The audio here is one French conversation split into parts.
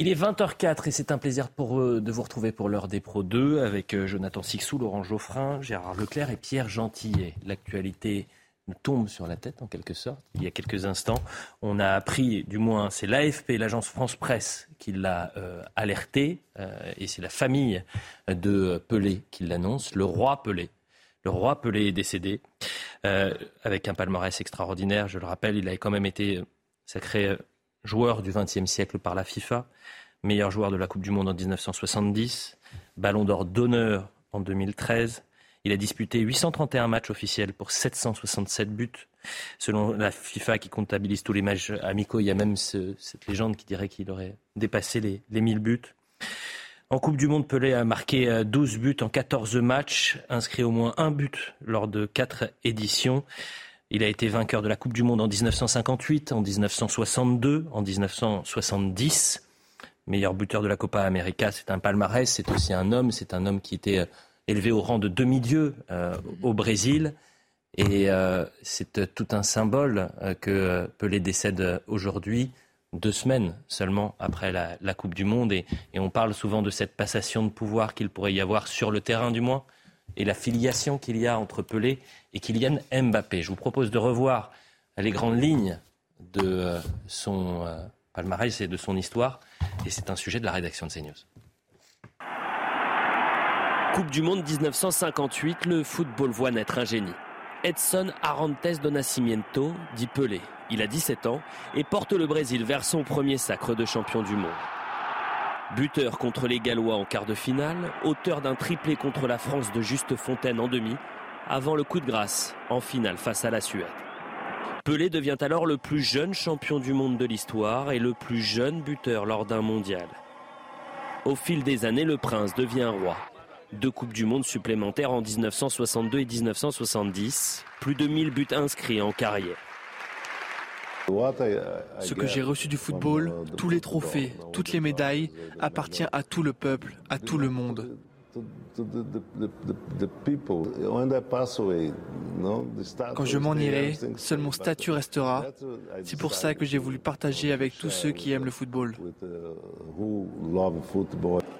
Il est 20h04 et c'est un plaisir pour eux de vous retrouver pour l'heure des Pro 2 avec euh, Jonathan Sixou, Laurent Geoffrin, Gérard Leclerc et Pierre Gentillet. L'actualité nous tombe sur la tête en quelque sorte. Il y a quelques instants, on a appris, du moins c'est l'AFP, l'agence France Presse, qui l'a euh, alerté, euh, et c'est la famille de Pelé qui l'annonce, le roi Pelé. Le roi Pelé est décédé avec un palmarès extraordinaire. Je le rappelle, il a quand même été sacré joueur du XXe siècle par la FIFA, meilleur joueur de la Coupe du Monde en 1970, ballon d'or d'honneur en 2013. Il a disputé 831 matchs officiels pour 767 buts. Selon la FIFA qui comptabilise tous les matchs amicaux, il y a même ce- cette légende qui dirait qu'il aurait dépassé les, les 1000 buts. En Coupe du Monde, Pelé a marqué euh, 12 buts en 14 matchs, inscrit au moins un but lors de quatre éditions. Il a été vainqueur de la Coupe du Monde en 1958, en 1962, en 1970. Meilleur buteur de la Copa América, c'est un palmarès, c'est aussi un homme, c'est un homme qui était euh, élevé au rang de demi-dieu euh, au Brésil. Et euh, c'est tout un symbole que Pelé décède aujourd'hui, deux semaines seulement après la, Coupe du Monde. Et on parle souvent de cette passation de pouvoir qu'il pourrait y avoir sur le terrain, du moins, et la filiation qu'il y a entre Pelé et Kylian Mbappé. Je vous propose de revoir les grandes lignes de euh, son euh, palmarès et de son histoire. Et c'est un sujet de la rédaction de CNews. Coupe du Monde 1958, le football voit naître un génie. Edson Arantes do Nascimento, dit Pelé. Il a 17 ans et porte le Brésil vers son premier sacre de champion du monde. Buteur contre les Gallois en quart de finale, auteur d'un triplé contre la France de Juste Fontaine en demi, avant le coup de grâce en finale face à la Suède. Pelé devient alors le plus jeune champion du monde de l'histoire et le plus jeune buteur lors d'un mondial. Au fil des années, le prince devient roi. Deux Coupes du Monde supplémentaires en 1962 et 1970. Plus de 1000 buts inscrits en carrière. Ce que j'ai reçu du football, tous les trophées, toutes les médailles, appartient à tout le peuple, à tout le monde. Quand je m'en irai, seul mon statut restera. C'est pour ça que j'ai voulu partager avec tous ceux qui aiment le football.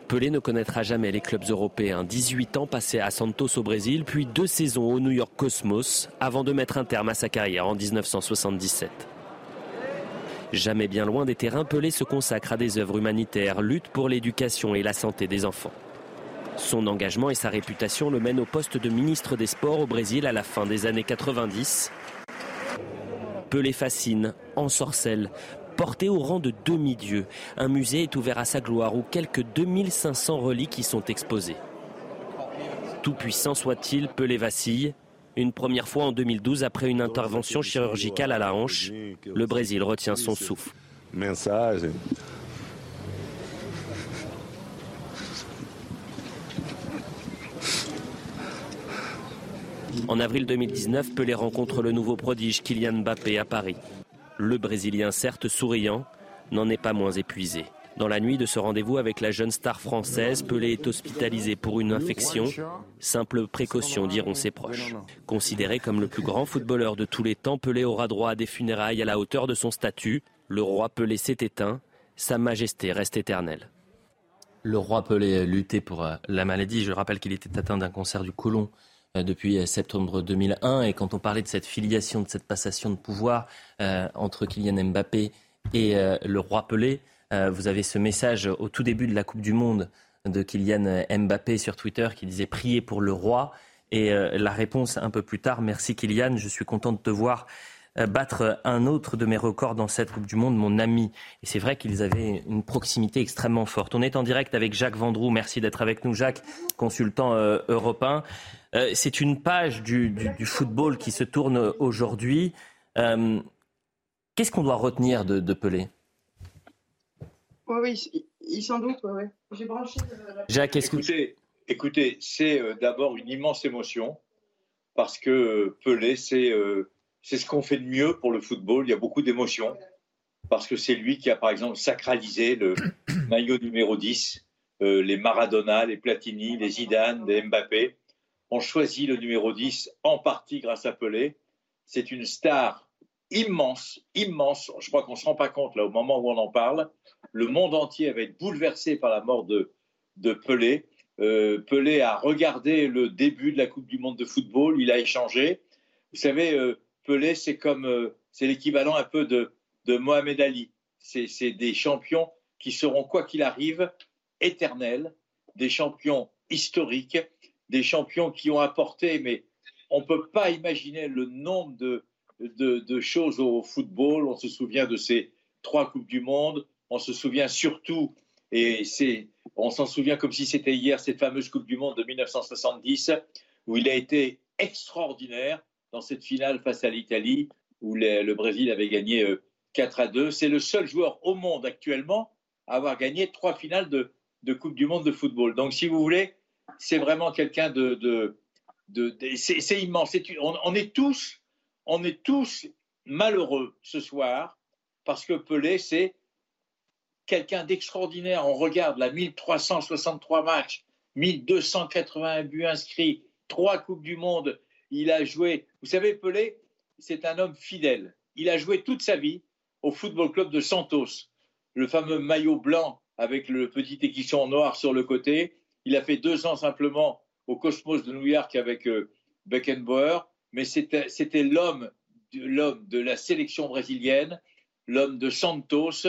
Pelé ne connaîtra jamais les clubs européens. 18 ans passés à Santos au Brésil, puis deux saisons au New York Cosmos, avant de mettre un terme à sa carrière en 1977. Jamais bien loin des terrains, Pelé se consacre à des œuvres humanitaires, lutte pour l'éducation et la santé des enfants. Son engagement et sa réputation le mènent au poste de ministre des Sports au Brésil à la fin des années 90. Pelé fascine, ensorcelle, porté au rang de demi-dieu. Un musée est ouvert à sa gloire où quelques 2500 reliques y sont exposées. Tout puissant soit-il, Pelé vacille. Une première fois en 2012 après une intervention chirurgicale à la hanche. Le Brésil retient son souffle. En avril 2019, Pelé rencontre le nouveau prodige Kylian Mbappé à Paris. Le Brésilien, certes souriant, n'en est pas moins épuisé. Dans la nuit de ce rendez-vous avec la jeune star française, Pelé est hospitalisé pour une infection. Simple précaution, diront ses proches. Considéré comme le plus grand footballeur de tous les temps, Pelé aura droit à des funérailles à la hauteur de son statut. Le roi Pelé s'est éteint. Sa majesté reste éternelle. Le roi Pelé luttait pour euh, la maladie. Je rappelle qu'il était atteint d'un cancer du côlon euh, depuis euh, septembre 2001. Et quand on parlait de cette filiation, de cette passation de pouvoir entre Kylian Mbappé et le roi Pelé, vous avez ce message au tout début de la Coupe du Monde de Kylian Mbappé sur Twitter qui disait prier pour le roi. Et euh, la réponse un peu plus tard, merci Kylian, je suis content de te voir euh, battre un autre de mes records dans cette Coupe du Monde, mon ami. Et c'est vrai qu'ils avaient une proximité extrêmement forte. On est en direct avec Jacques Vendroux. Merci d'être avec nous, Jacques, consultant euh, européen. Euh, c'est une page du, football qui se tourne aujourd'hui. Euh, Qu'est-ce qu'on doit retenir de, Pelé? Oui, oui, il, s'en doute. J'ai branché. Jacques, est-ce que... Écoutez, c'est d'abord une immense émotion parce que Pelé, c'est c'est ce qu'on fait de mieux pour le football. Il y a beaucoup d'émotions parce que c'est lui qui a, par exemple, sacralisé le maillot numéro 10. Euh, les Maradona, les Platini, les Zidane, les Mbappé ont choisi le numéro 10 en partie grâce à Pelé. C'est une star immense, immense. Je crois qu'on ne se rend pas compte là au moment où on en parle. Le monde entier va être bouleversé par la mort de, Pelé. Euh, Pelé a regardé le début de la Coupe du Monde de football, il a échangé. Vous savez, euh, Pelé, c'est comme, euh, c'est l'équivalent un peu de, Mohamed Ali. C'est des champions qui seront, quoi qu'il arrive, éternels, des champions historiques, des champions qui ont apporté, mais on ne peut pas imaginer le nombre de, de, de, choses au football. On se souvient de ces trois Coupes du Monde. On se souvient surtout, et on s'en souvient comme si c'était hier, cette fameuse Coupe du Monde de 1970, où il a été extraordinaire dans cette finale face à l'Italie, où le Brésil avait gagné 4 euh, à 2. C'est le seul joueur au monde actuellement à avoir gagné trois finales de, Coupe du Monde de football. Donc, si vous voulez, c'est vraiment quelqu'un de, c'est immense. on, est tous, on est tous malheureux ce soir parce que Pelé, c'est quelqu'un d'extraordinaire. On regarde la 1363 matchs, 1281 buts inscrits, trois coupes du monde, il a joué. Vous savez, Pelé, c'est un homme fidèle. Il a joué toute sa vie au Football Club de Santos, le fameux maillot blanc avec le petit équisson noir sur le côté. Il a fait deux ans simplement au Cosmos de New York avec euh, Beckenbauer, mais c'était l'homme de la sélection brésilienne, l'homme de Santos,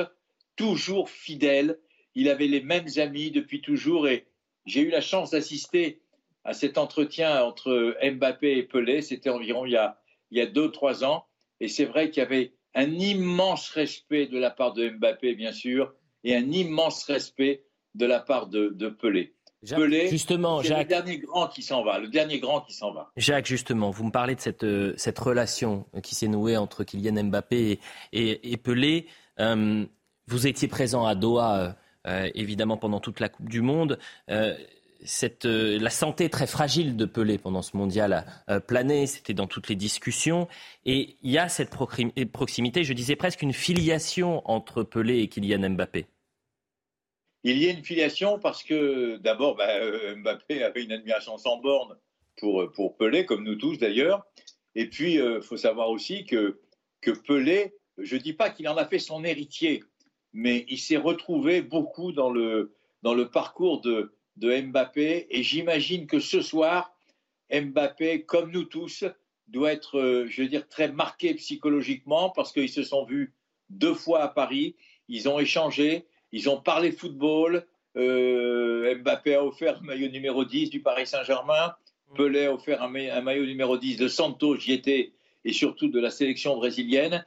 toujours fidèle. Il avait les mêmes amis depuis toujours et j'ai eu la chance d'assister à cet entretien entre Mbappé et Pelé. C'était environ il y a, il y a deux, trois ans. Et c'est vrai qu'il y avait un immense respect de la part de Mbappé, bien sûr, et un immense respect de la part de, Pelé. Pelé, justement, c'est le dernier grand qui s'en va, le dernier grand qui s'en va. Jacques, justement, vous me parlez de cette, euh, cette relation qui s'est nouée entre Kylian Mbappé et, et, Pelé. Euh, vous étiez présent à Doha, euh, évidemment, pendant toute la Coupe du Monde euh, la santé très fragile de Pelé pendant ce mondial a euh, plané, c'était dans toutes les discussions. Et il y a cette proximité, je disais presque une filiation entre Pelé et Kylian Mbappé. Il y a une filiation parce que d'abord, bah, euh, Mbappé avait une admiration sans borne pour, pour Pelé, comme nous tous d'ailleurs. Et puis, il faut savoir aussi que, que Pelé, je ne dis pas qu'il en a fait son héritier, mais il s'est retrouvé beaucoup dans le, dans le parcours de, de Mbappé. Et j'imagine que ce soir, Mbappé, comme nous tous, doit être, euh, je veux dire, très marqué psychologiquement parce qu'ils se sont vus deux fois à Paris. Ils ont échangé, ils ont parlé football. Euh, Mbappé a offert un maillot numéro 10 du Paris Saint-Germain. Pelé a offert un, maillot numéro 10 de Santos, j'y étais, et surtout de la sélection brésilienne.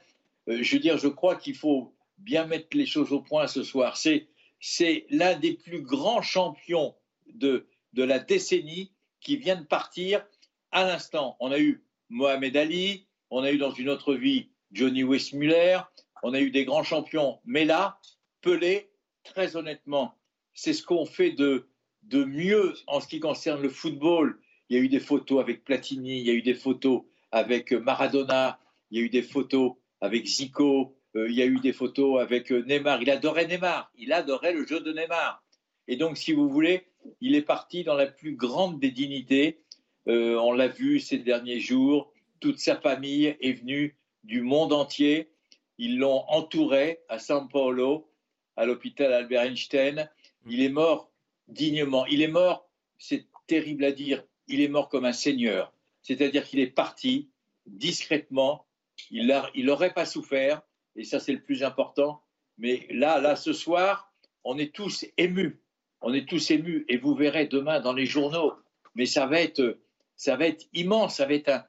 Euh, je veux dire, je crois qu'il faut bien mettre les choses au point ce soir. C'est l'un des plus grands champions de, de la décennie qui vient de partir à l'instant. On a eu Mohamed Ali, on a eu dans une autre vie Johnny Westmuller, on a eu des grands champions. Mais là, Pelé, très honnêtement, c'est ce qu'on fait de, de mieux en ce qui concerne le football. Il y a eu des photos avec Platini, il y a eu des photos avec Maradona, il y a eu des photos avec Zico, il y a eu des photos avec euh, Neymar. Il adorait Neymar, il adorait le jeu de Neymar. Et donc, si vous voulez, il est parti dans la plus grande des dignités. Euh, on l'a vu ces derniers jours. Toute sa famille est venue du monde entier. Ils l'ont entouré à San Paulo, à l'hôpital Albert Einstein. Il est mort dignement. Il est mort, c'est terrible à dire, il est mort comme un seigneur. C'est-à-dire qu'il est parti discrètement. Il n'aurait pas souffert, et ça c'est le plus important. Mais là, là, ce soir, on est tous émus on est tous émus et vous verrez demain dans les journaux. Mais ça va être, ça va être immense, ça va être un,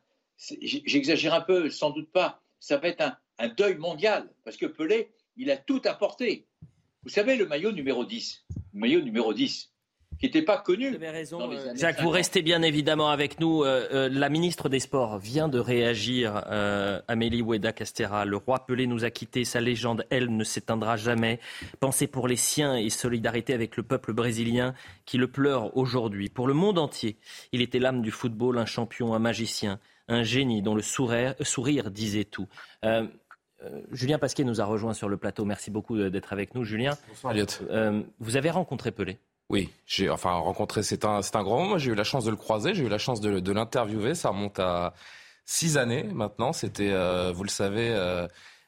j'exagère un peu, sans doute pas, ça va être un, deuil mondial parce que Pelé, il a tout apporté. Vous savez, le maillot numéro 10, le maillot numéro 10, qui n'était pas connu. Vous avez raison, Jacques, vous restez bien évidemment avec nous. la ministre des Sports vient de réagir, Amélie Oueda-Castera. Le roi Pelé nous a quittés, sa légende, elle, ne s'éteindra jamais. Pensez pour les siens et solidarité avec le peuple brésilien qui le pleure aujourd'hui. Pour le monde entier, il était l'âme du football, un champion, un magicien, un génie dont le sourire, sourire disait tout. Euh, euh, Julien Pasquet nous a rejoint sur le plateau. Merci beaucoup d'être avec nous, Julien. Bonsoir, Elliot. Euh, vous avez rencontré Pelé oui, j'ai enfin rencontré, c'est un, c'est un grand moment. J'ai eu la chance de le croiser, j'ai eu la chance de, l'interviewer. Ça remonte à six années maintenant. C'était, vous le savez,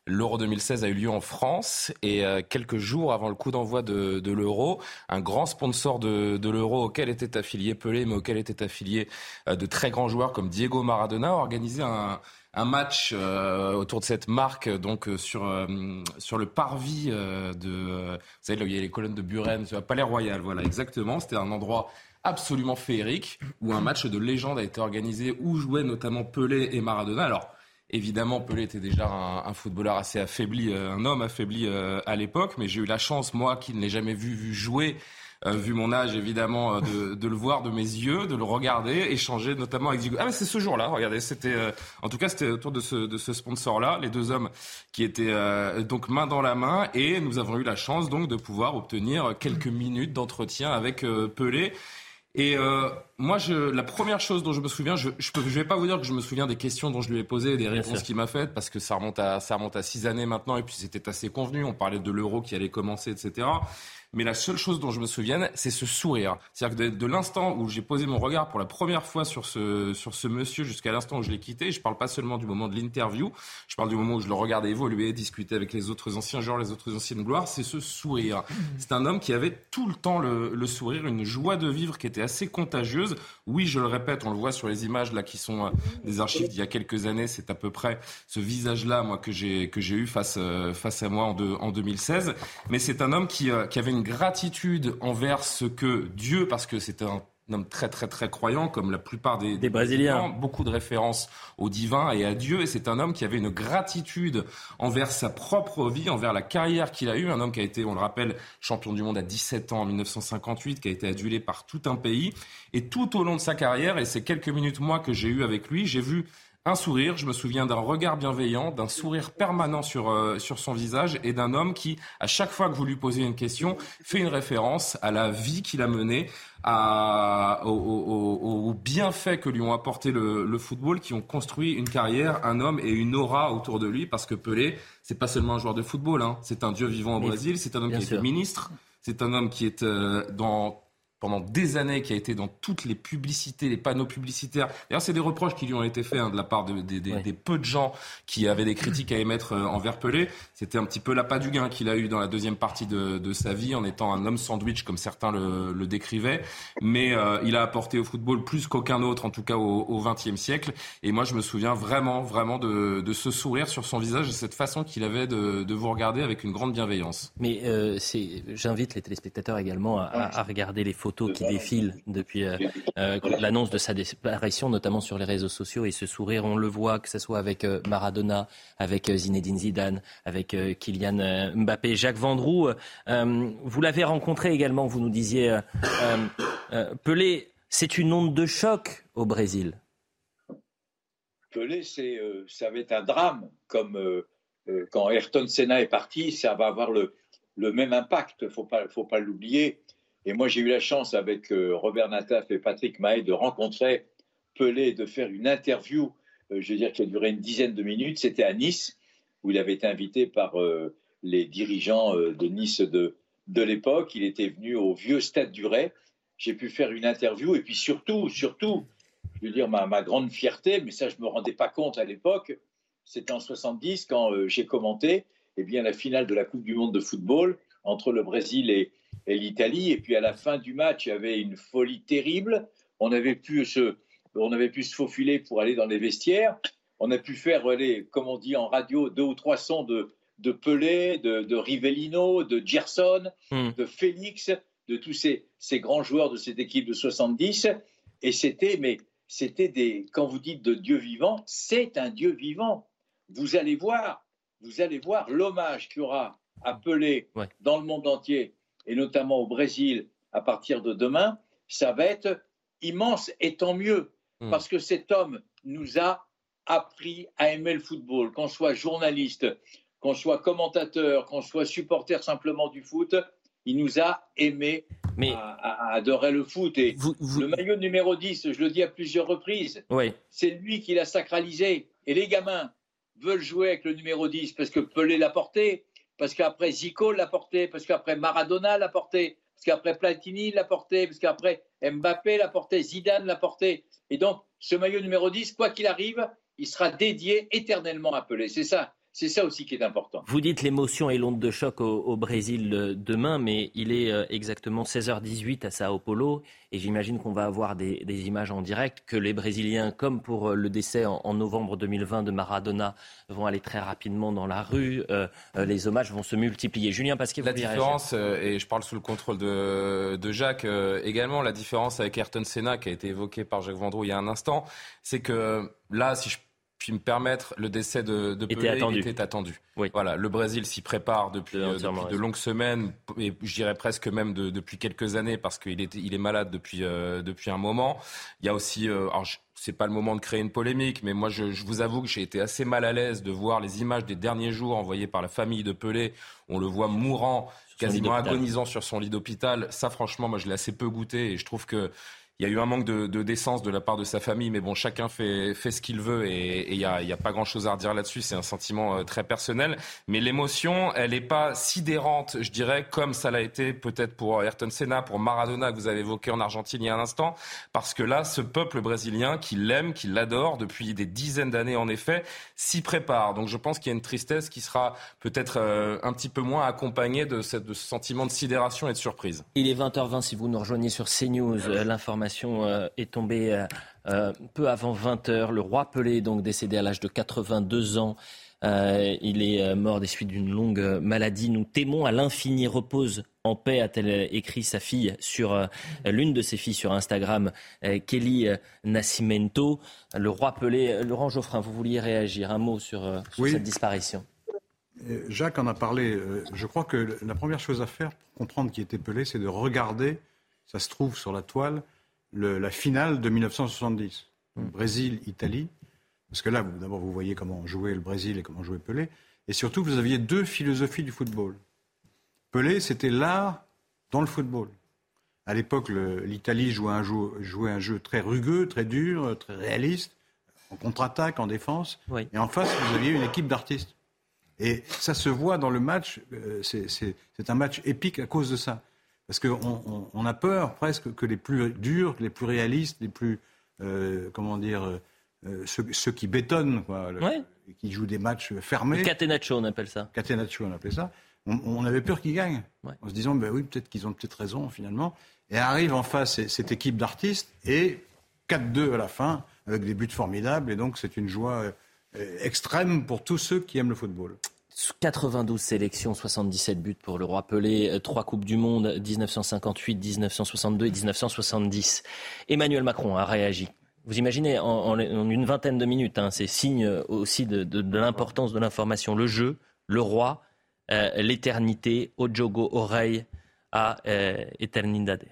L'Euro 2016 a eu lieu en France et euh, quelques jours avant le coup d'envoi de, de l'Euro, un grand sponsor de, de l'Euro auquel était affilié Pelé, mais auquel était affilié euh, de très grands joueurs comme Diego Maradona, a organisé un, un match euh, autour de cette marque donc sur sur le parvis de vous savez là il y a les colonnes de Buren sur le Palais Royal voilà exactement. C'était un endroit absolument féerique où un match de légende a été organisé où jouaient notamment Pelé et Maradona. Alors Évidemment, Pelé était déjà un, footballeur assez affaibli, euh, un homme affaibli euh, à l'époque, mais j'ai eu la chance, moi, qui ne l'ai jamais vu, vu jouer, euh, vu mon âge évidemment, de, le voir de mes yeux, de le regarder, échanger notamment avec Diego. Ah mais c'est ce jour-là, regardez, c'était, en tout cas c'était autour de ce, de ce sponsor-là, les deux hommes qui étaient donc main dans la main, et nous avons eu la chance donc de pouvoir obtenir quelques minutes d'entretien avec Pelé. Et euh, moi, je, la première chose dont je me souviens, je ne vais pas vous dire que je me souviens des questions dont je lui ai posées, des réponses qu'il m'a faites, parce que ça remonte à ça remonte à six années maintenant, et puis c'était assez convenu. On parlait de l'euro qui allait commencer, etc. Mais la seule chose dont je me souviens, c'est ce sourire. C'est-à-dire que de, l'instant où j'ai posé mon regard pour la première fois sur ce, sur ce monsieur jusqu'à l'instant où je l'ai quitté, je parle pas seulement du moment de l'interview, je parle du moment où je le regardais évoluer, discuter avec les autres anciens joueurs, les autres anciennes gloires, c'est ce sourire. C'est un homme qui avait tout le temps le, le, sourire, une joie de vivre qui était assez contagieuse. Oui, je le répète, on le voit sur les images là qui sont euh, des archives d'il y a quelques années, c'est à peu près ce visage-là, moi, que j'ai, que j'ai eu face, euh, face à moi en, en 2016. Mais c'est un homme qui, euh, qui avait une gratitude envers ce que Dieu, parce que c'est un homme très très très croyant, comme la plupart des, des Brésiliens, beaucoup de références au divin et à Dieu. Et c'est un homme qui avait une gratitude envers sa propre vie, envers la carrière qu'il a eue. Un homme qui a été, on le rappelle, champion du monde à 17 ans en 1958, qui a été adulé par tout un pays. Et tout au long de sa carrière, et ces quelques minutes moi que j'ai eu avec lui, j'ai vu un sourire, je me souviens d'un regard bienveillant, d'un sourire permanent sur, euh, sur son visage et d'un homme qui, à chaque fois que vous lui posez une question, fait une référence à la vie qu'il a menée, à, aux, bienfaits que lui ont apporté le, football, qui ont construit une carrière, un homme et une aura autour de lui, parce que Pelé, c'est pas seulement un joueur de football, hein, c'est un dieu vivant au Brésil, c'est un homme qui est ministre, c'est un homme qui est euh, dans pendant des années, qui a été dans toutes les publicités, les panneaux publicitaires. D'ailleurs, c'est des reproches qui lui ont été faits hein, de la part de, des peu de gens qui avaient des critiques à émettre euh, envers Pelé. C'était un petit peu l'appât du gain qu'il a eu dans la deuxième partie de, de, sa vie, en étant un homme sandwich, comme certains le, le décrivaient. Mais euh, il a apporté au football plus qu'aucun autre, en tout cas au XXe siècle. Et moi, je me souviens vraiment, vraiment de, de ce sourire sur son visage et cette façon qu'il avait de, de, vous regarder avec une grande bienveillance. Mais euh, j'invite les téléspectateurs également à, à regarder les photos qui défilent depuis euh, euh, l'annonce de sa disparition, notamment sur les réseaux sociaux. Et ce sourire, on le voit, que ce soit avec euh, Maradona, avec Zinedine Zidane, avec Kylian Mbappé, Jacques Vendroux. vous l'avez rencontré également, vous nous disiez, Pelé, c'est une onde de choc au Brésil. Pelé, ça va être un drame, comme quand Ayrton Senna est parti, ça va avoir le, le même impact, il ne faut pas, faut pas l'oublier. Et moi, j'ai eu la chance avec euh, Robert Nataf et Patrick Mahé de rencontrer Pelé, de faire une interview, euh, je veux dire, qui a duré une dizaine de minutes. C'était à Nice, où il avait été invité par euh, les dirigeants de Nice de, de l'époque. Il était venu au vieux stade du Ray. J'ai pu faire une interview et puis surtout, surtout, je veux dire, ma, ma grande fierté, mais ça, je ne me rendais pas compte à l'époque, c'était en 70 quand j'ai commenté eh bien, la finale de la Coupe du Monde de football entre le Brésil et, et l'Italie. Et puis à la fin du match, il y avait une folie terrible. On avait pu se, on avait pu se faufiler pour aller dans les vestiaires. On a pu faire, comme on dit en radio, deux ou trois sons de, de Pelé, de, de Rivellino, de Gerson, hmm. de Félix, de tous ces, ces, grands joueurs de cette équipe de 70. Et c'était, mais c'était des, quand vous dites de Dieu vivant, c'est un Dieu vivant. Vous allez voir, vous allez voir l'hommage qu'il y aura à Pelé dans le monde entier et notamment au Brésil à partir de demain, ça va être immense et tant mieux, hmm. parce que cet homme nous a appris à aimer le football, qu'on soit journaliste, qu'on soit commentateur, qu'on soit supporter simplement du foot, il nous a aimé mais à, adorer le foot. Et le maillot numéro 10, je le dis à plusieurs reprises, c'est lui qui l'a sacralisé. Et les gamins veulent jouer avec le numéro 10 parce que Pelé l'a porté, parce qu'après Zico l'a porté, parce qu'après Maradona l'a porté, parce qu'après Platini l'a porté, parce qu'après Mbappé l'a porté, Zidane l'a porté. Et donc, ce maillot numéro 10, quoi qu'il arrive, il sera dédié éternellement à Pelé. C'est ça c'est ça aussi qui est important. Vous dites l'émotion et l'onde de choc au, Brésil euh, demain, mais il est euh, exactement 16h18 à Sao Paulo et j'imagine qu'on va avoir des, images en direct, que les Brésiliens, comme pour euh, le décès en, novembre 2020 de Maradona, vont aller très rapidement dans la rue. les hommages vont se multiplier. Julien Pasquet, vous La différence, et je parle sous le contrôle de, de Jacques également, la différence avec Ayrton Senna, qui a été évoqué par Jacques Vendroux il y a un instant, c'est que là, si je puis me permettre, le décès de, de Pelé était attendu. Voilà, le Brésil s'y prépare depuis, euh, de longues semaines, et je dirais presque même depuis quelques années, parce qu'il est, il est malade depuis, euh, depuis un moment. Il y a aussi, euh, alors c'est pas le moment de créer une polémique, mais moi je, vous avoue que j'ai été assez mal à l'aise de voir les images des derniers jours envoyées par la famille de Pelé. On le voit mourant, quasiment agonisant sur son lit d'hôpital. Ça, franchement, moi je l'ai assez peu goûté, et je trouve que il y a eu un manque de, décence de la part de sa famille, mais bon, chacun fait, ce qu'il veut et il n'y a, pas grand-chose à redire là-dessus. C'est un sentiment euh, très personnel. Mais l'émotion, elle n'est pas sidérante, je dirais, comme ça l'a été peut-être pour Ayrton Senna, pour Maradona, que vous avez évoqué en Argentine il y a un instant. Parce que là, ce peuple brésilien qui l'aime, qui l'adore depuis des dizaines d'années, en effet, s'y prépare. Donc je pense qu'il y a une tristesse qui sera peut-être euh, un petit peu moins accompagnée de, ce sentiment de sidération et de surprise. Il est 20h20 si vous nous rejoignez sur CNews. Euh, l'information euh, est tombée euh, euh, peu avant 20 heures. Le roi Pelé est donc décédé à l'âge de 82 ans. il est mort des suites d'une longue maladie. Nous t'aimons à l'infini. Repose en paix, a-t-elle écrit sa fille sur l'une de ses filles sur Instagram, Kelly Nascimento. Le roi Pelé, Laurent Geoffrin, vous vouliez réagir un mot sur, cette disparition Jacques en a parlé. Je crois que la première chose à faire pour comprendre qui était Pelé, c'est de regarder, ça se trouve sur la toile, la finale de 1970. Hmm. Brésil-Italie. Parce que là, d'abord, vous voyez comment jouait le Brésil et comment jouait Pelé. Et surtout, vous aviez deux philosophies du football. Pelé, c'était l'art dans le football. À l'époque, l'Italie jouait un, jeu, jouait un jeu très rugueux, très dur, très réaliste, en contre-attaque, en défense. Et en face, vous aviez une équipe d'artistes. Et ça se voit dans le match. Euh, c'est un match épique à cause de ça. Parce qu'on on, a peur presque que les plus durs, les plus réalistes, les plus, euh, comment dire, euh, euh, ceux, qui bétonnent, quoi, qui jouent des matchs fermés. Catenaccio, on appelle ça. Catenaccio, on appelle ça. On, avait peur qu'ils gagnent. En se disant, ben oui, peut-être qu'ils ont peut-être raison finalement. Et arrive en face cette équipe d'artistes et 4-2 à la fin, avec des buts formidables. Et donc, c'est une joie extrême pour tous ceux qui aiment le football. 92 sélections, 77 buts pour le roi Pelé, 3 Coupes du Monde, 1958, 1962 et 1970. Emmanuel Macron a réagi. Vous imaginez, en, une vingtaine de minutes, hein, c'est signe aussi de, l'importance de l'information. Le jeu, le roi, euh, l'éternité, Ojogo, oreille à euh, Eternidade.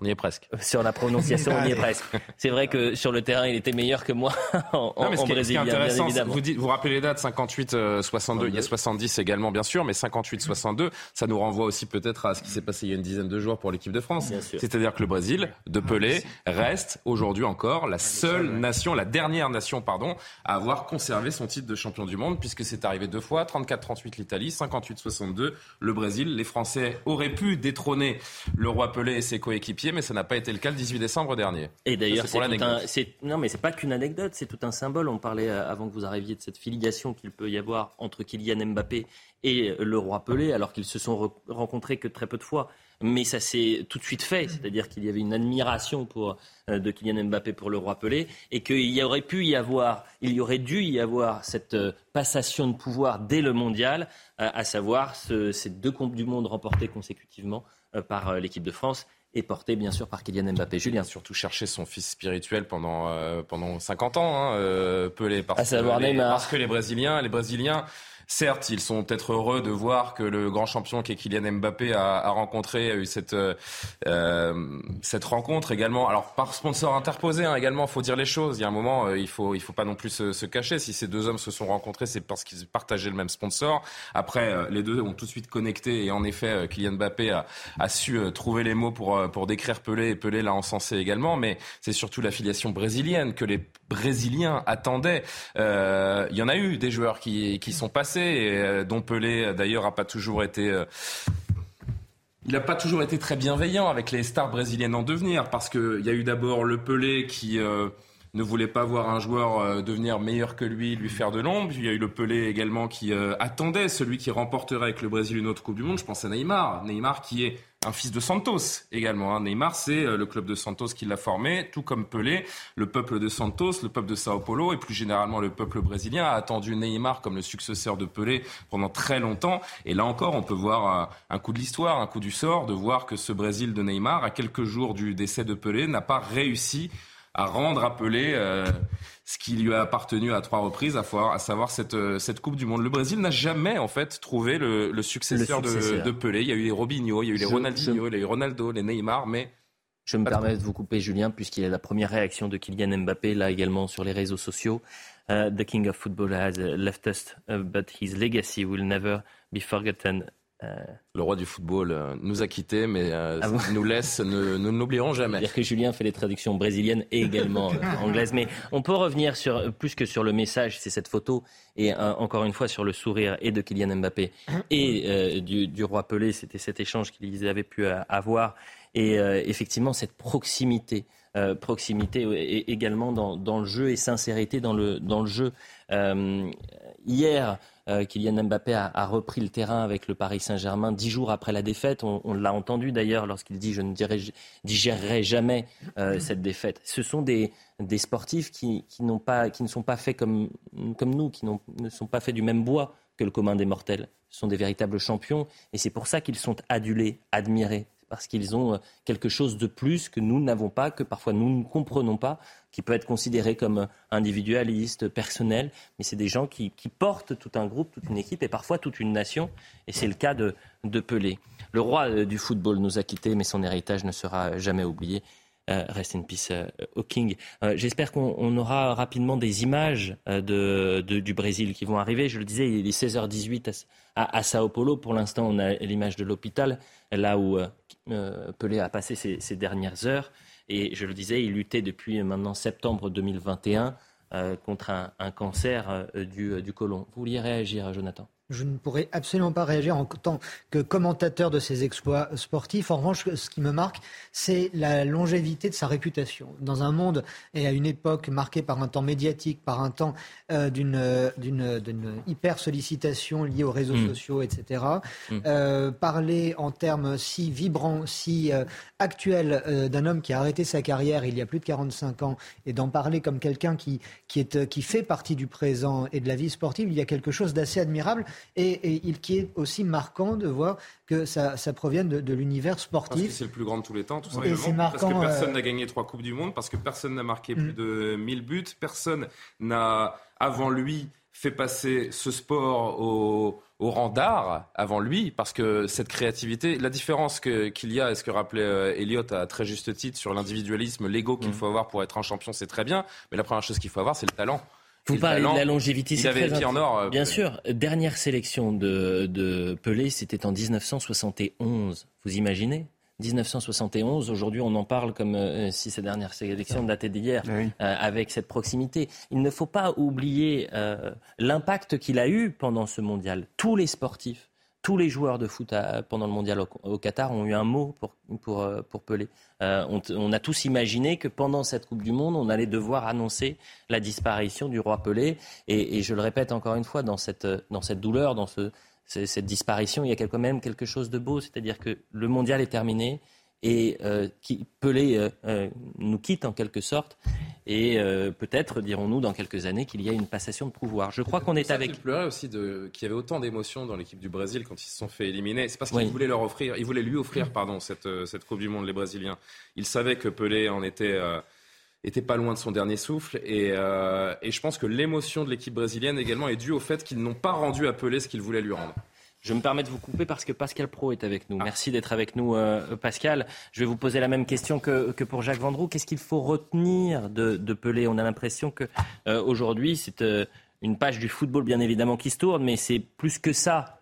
On y est presque. Sur la prononciation, on y est presque. C'est vrai que sur le terrain, il était meilleur que moi en, non, mais ce qui est, intéressant, Vous, dites, vous rappelez les dates 58, 62. Euh, il y a 70 également, bien sûr, mais 58, 62, ça nous renvoie aussi peut-être à ce qui s'est passé il y a une dizaine de jours pour l'équipe de France. C'est-à-dire que le Brésil, de Pelé, reste aujourd'hui encore la seule nation, la dernière nation, pardon, à avoir conservé son titre de champion du monde, puisque c'est arrivé deux fois, 34-38 l'Italie, 58-62 le Brésil. Les Français auraient pu détrôner le roi Pelé et ses coéquipiers mais ça n'a pas été le cas le 18 décembre dernier. Et d'ailleurs, c'est non, mais c'est pas qu'une anecdote, c'est tout un symbole. On parlait euh, avant que vous arriviez de cette filiation qu'il peut y avoir entre Kylian Mbappé et le roi Pelé, alors qu'ils se sont rencontrés que très peu de fois. Mais ça s'est tout de suite fait, c'est-à-dire qu'il y avait une admiration pour, euh, de Kylian Mbappé pour le roi Pelé, et qu'il y aurait pu y avoir, il y aurait dû y avoir cette euh, passation de pouvoir dès le mondial, à savoir ces deux Coupes du Monde remportées consécutivement par l'équipe de France et porté bien sûr par Kylian Mbappé. Julien. Surtout chercher son fils spirituel pendant, euh, pendant 50 ans, hein, euh, Pelé. Parce, que les, parce que les Brésiliens, les Brésiliens Certes, ils sont peut-être heureux de voir que le grand champion qui est Kylian Mbappé a, rencontré, a eu cette, euh, cette rencontre également. Alors par sponsor interposé hein, également, faut dire les choses. Il y a un moment, euh, il faut il faut pas non plus se, cacher. Si ces deux hommes se sont rencontrés, c'est parce qu'ils partageaient le même sponsor. Après, euh, les deux ont tout de suite connecté et en effet, euh, Kylian Mbappé a, a su trouver les mots pour pour décrire Pelé et Pelé l'a encensé également. Mais c'est surtout l'affiliation brésilienne que les Brésiliens attendaient. Il y en a eu des joueurs qui qui sont passés et euh, dont Pelé d'ailleurs n'a pas toujours été euh, il n'a pas toujours été très bienveillant avec les stars brésiliennes en devenir, parce qu'il y a eu d'abord le Pelé qui euh, ne voulait pas voir un joueur devenir meilleur que lui, lui faire de l'ombre. Il y a eu le Pelé également qui attendait celui qui remporterait avec le Brésil une autre Coupe du Monde. Je pense à Neymar. Neymar qui est un fils de Santos également. Hein. Neymar, c'est euh, le club de Santos qui l'a formé, tout comme Pelé. Le peuple de Santos, le peuple de Sao Paulo et plus généralement le peuple brésilien a attendu Neymar comme le successeur de Pelé pendant très longtemps. Et là encore, on peut voir euh, un coup de l'histoire, un coup du sort, de voir que ce Brésil de Neymar, à quelques jours du décès de Pelé, n'a pas réussi à rendre à Pelé euh, ce qui lui a appartenu à trois reprises, à, à savoir cette, euh, cette Coupe du Monde. Le Brésil n'a jamais en fait trouvé le, le, successeur, De, de, Pelé. Il y a eu les Robinho, il y a eu les Ronaldinho, il y a eu Ronaldo, les Neymar, mais je me permets de vous couper, Julien, puisqu'il y a la première réaction de Kylian Mbappé, là également sur les réseaux sociaux. Uh, the King of Football has left us, uh, but his legacy will never be forgotten. Euh, le roi du football euh, nous a quittés, mais euh, ah nous laisse, nous ne l'oublierons jamais. dire que Julien fait les traductions brésiliennes et également anglaises. Mais on peut revenir sur, plus que sur le message, c'est cette photo, et encore une fois sur le sourire et de Kylian Mbappé et du, roi Pelé, c'était cet échange qu'ils avaient pu avoir. Et effectivement, cette proximité. proximité également dans, dans, le jeu et sincérité dans le, dans le jeu. hier, euh, Kylian Mbappé a, repris le terrain avec le Paris Saint-Germain dix jours après la défaite. On, l'a entendu d'ailleurs lorsqu'il dit je ne digérerai jamais euh, cette défaite. Ce sont des, sportifs qui, ne sont pas faits comme, nous, qui ne sont pas faits du même bois que le commun des mortels. Ce sont des véritables champions et c'est pour ça qu'ils sont adulés, admirés parce qu'ils ont euh, quelque chose de plus que nous n'avons pas, que parfois nous ne comprenons pas, qui peut être considéré comme individualiste, personnel, mais c'est des gens qui, portent tout un groupe, toute une équipe et parfois toute une nation, et c'est le cas de, de Pelé. Le roi euh, du football nous a quittés, mais son héritage ne sera jamais oublié. Euh, rest in peace au King. J'espère qu'on aura rapidement des images de, du Brésil qui vont arriver. Je le disais, il est 16h18 à, Sao Paulo. Pour l'instant, on a l'image de l'hôpital, là où euh, Pelé a passé ses, dernières heures. Et je le disais, il luttait depuis maintenant septembre 2021 euh, contre un, cancer euh, du, du côlon. Vous vouliez réagir, Jonathan? Je ne pourrais absolument pas réagir en tant que commentateur de ses exploits sportifs. En revanche, ce qui me marque, c'est la longévité de sa réputation. Dans un monde et à une époque marquée par un temps médiatique, par un temps euh, d'une hyper sollicitation liée aux réseaux mm. sociaux, etc. Mm. Euh, parler en termes si vibrants, si euh, actuels d'un homme qui a arrêté sa carrière il y a plus de 45 ans et d'en parler comme quelqu'un qui, qui, est, qui fait partie du présent et de la vie sportive, il y a quelque chose d'assez admirable et, il qui est aussi marquant de voir que ça, ça provient de, l'univers sportif. Parce que c'est le plus grand de tous les temps, tout simplement. Marquant, parce que personne euh, n'a gagné trois Coupes du Monde, parce que personne n'a marqué plus mm. de 1000 buts, personne n'a, avant lui, fait passer ce sport au, rang d'art avant lui, parce que cette créativité, la différence qu'il y a, et ce que rappelait euh, Elliott à très juste titre sur l'individualisme, l'ego qu'il mm. faut avoir pour être un champion, c'est très bien, mais la première chose qu'il faut avoir, c'est le talent. Vous parlez de la longévité, c'est très en or. Euh, Bien sûr, dernière sélection de, de Pelé, c'était en 1971. Vous imaginez? 1971, aujourd'hui on en parle comme euh, si ces dernières sélections dataient d'hier, euh, avec cette proximité. Il ne faut pas oublier l'impact qu'il a eu pendant ce mondial. Tous les sportifs tous les joueurs de foot pendant le mondial au, Qatar ont eu un mot pour, pour, euh, pour Pelé. Euh, on, a tous imaginé que pendant cette Coupe du Monde, on allait devoir annoncer la disparition du roi Pelé. Et, je le répète encore une fois, dans cette, dans cette douleur, dans ce, cette disparition, il y a quand même quelque chose de beau. C'est-à-dire que le mondial est terminé et euh, qui, Pelé euh, euh, nous quitte en quelque sorte. Et peut-être dirons-nous dans quelques années qu'il y a une passation de pouvoir. Je crois qu'on est avec. Il pleurait aussi qu'il y avait autant d'émotions dans l'équipe du Brésil quand ils se sont fait éliminer. C'est parce qu'il voulait leur offrir, il voulait lui offrir, pardon, cette, cette Coupe du Monde, les Brésiliens. Il savait que Pelé en était était pas loin de son dernier souffle. Et, et je pense que l'émotion de l'équipe brésilienne également est due au fait qu'ils n'ont pas rendu à Pelé ce qu'ils voulaient lui rendre. Je me permets de vous couper parce que Pascal Pro est avec nous. Ah. Merci d'être avec nous, euh, Pascal. Je vais vous poser la même question que, pour Jacques Vendroux. Qu'est-ce qu'il faut retenir de, Pelé? On a l'impression que euh, aujourd'hui, c'est euh, une page du football, bien évidemment, qui se tourne, mais c'est plus que ça,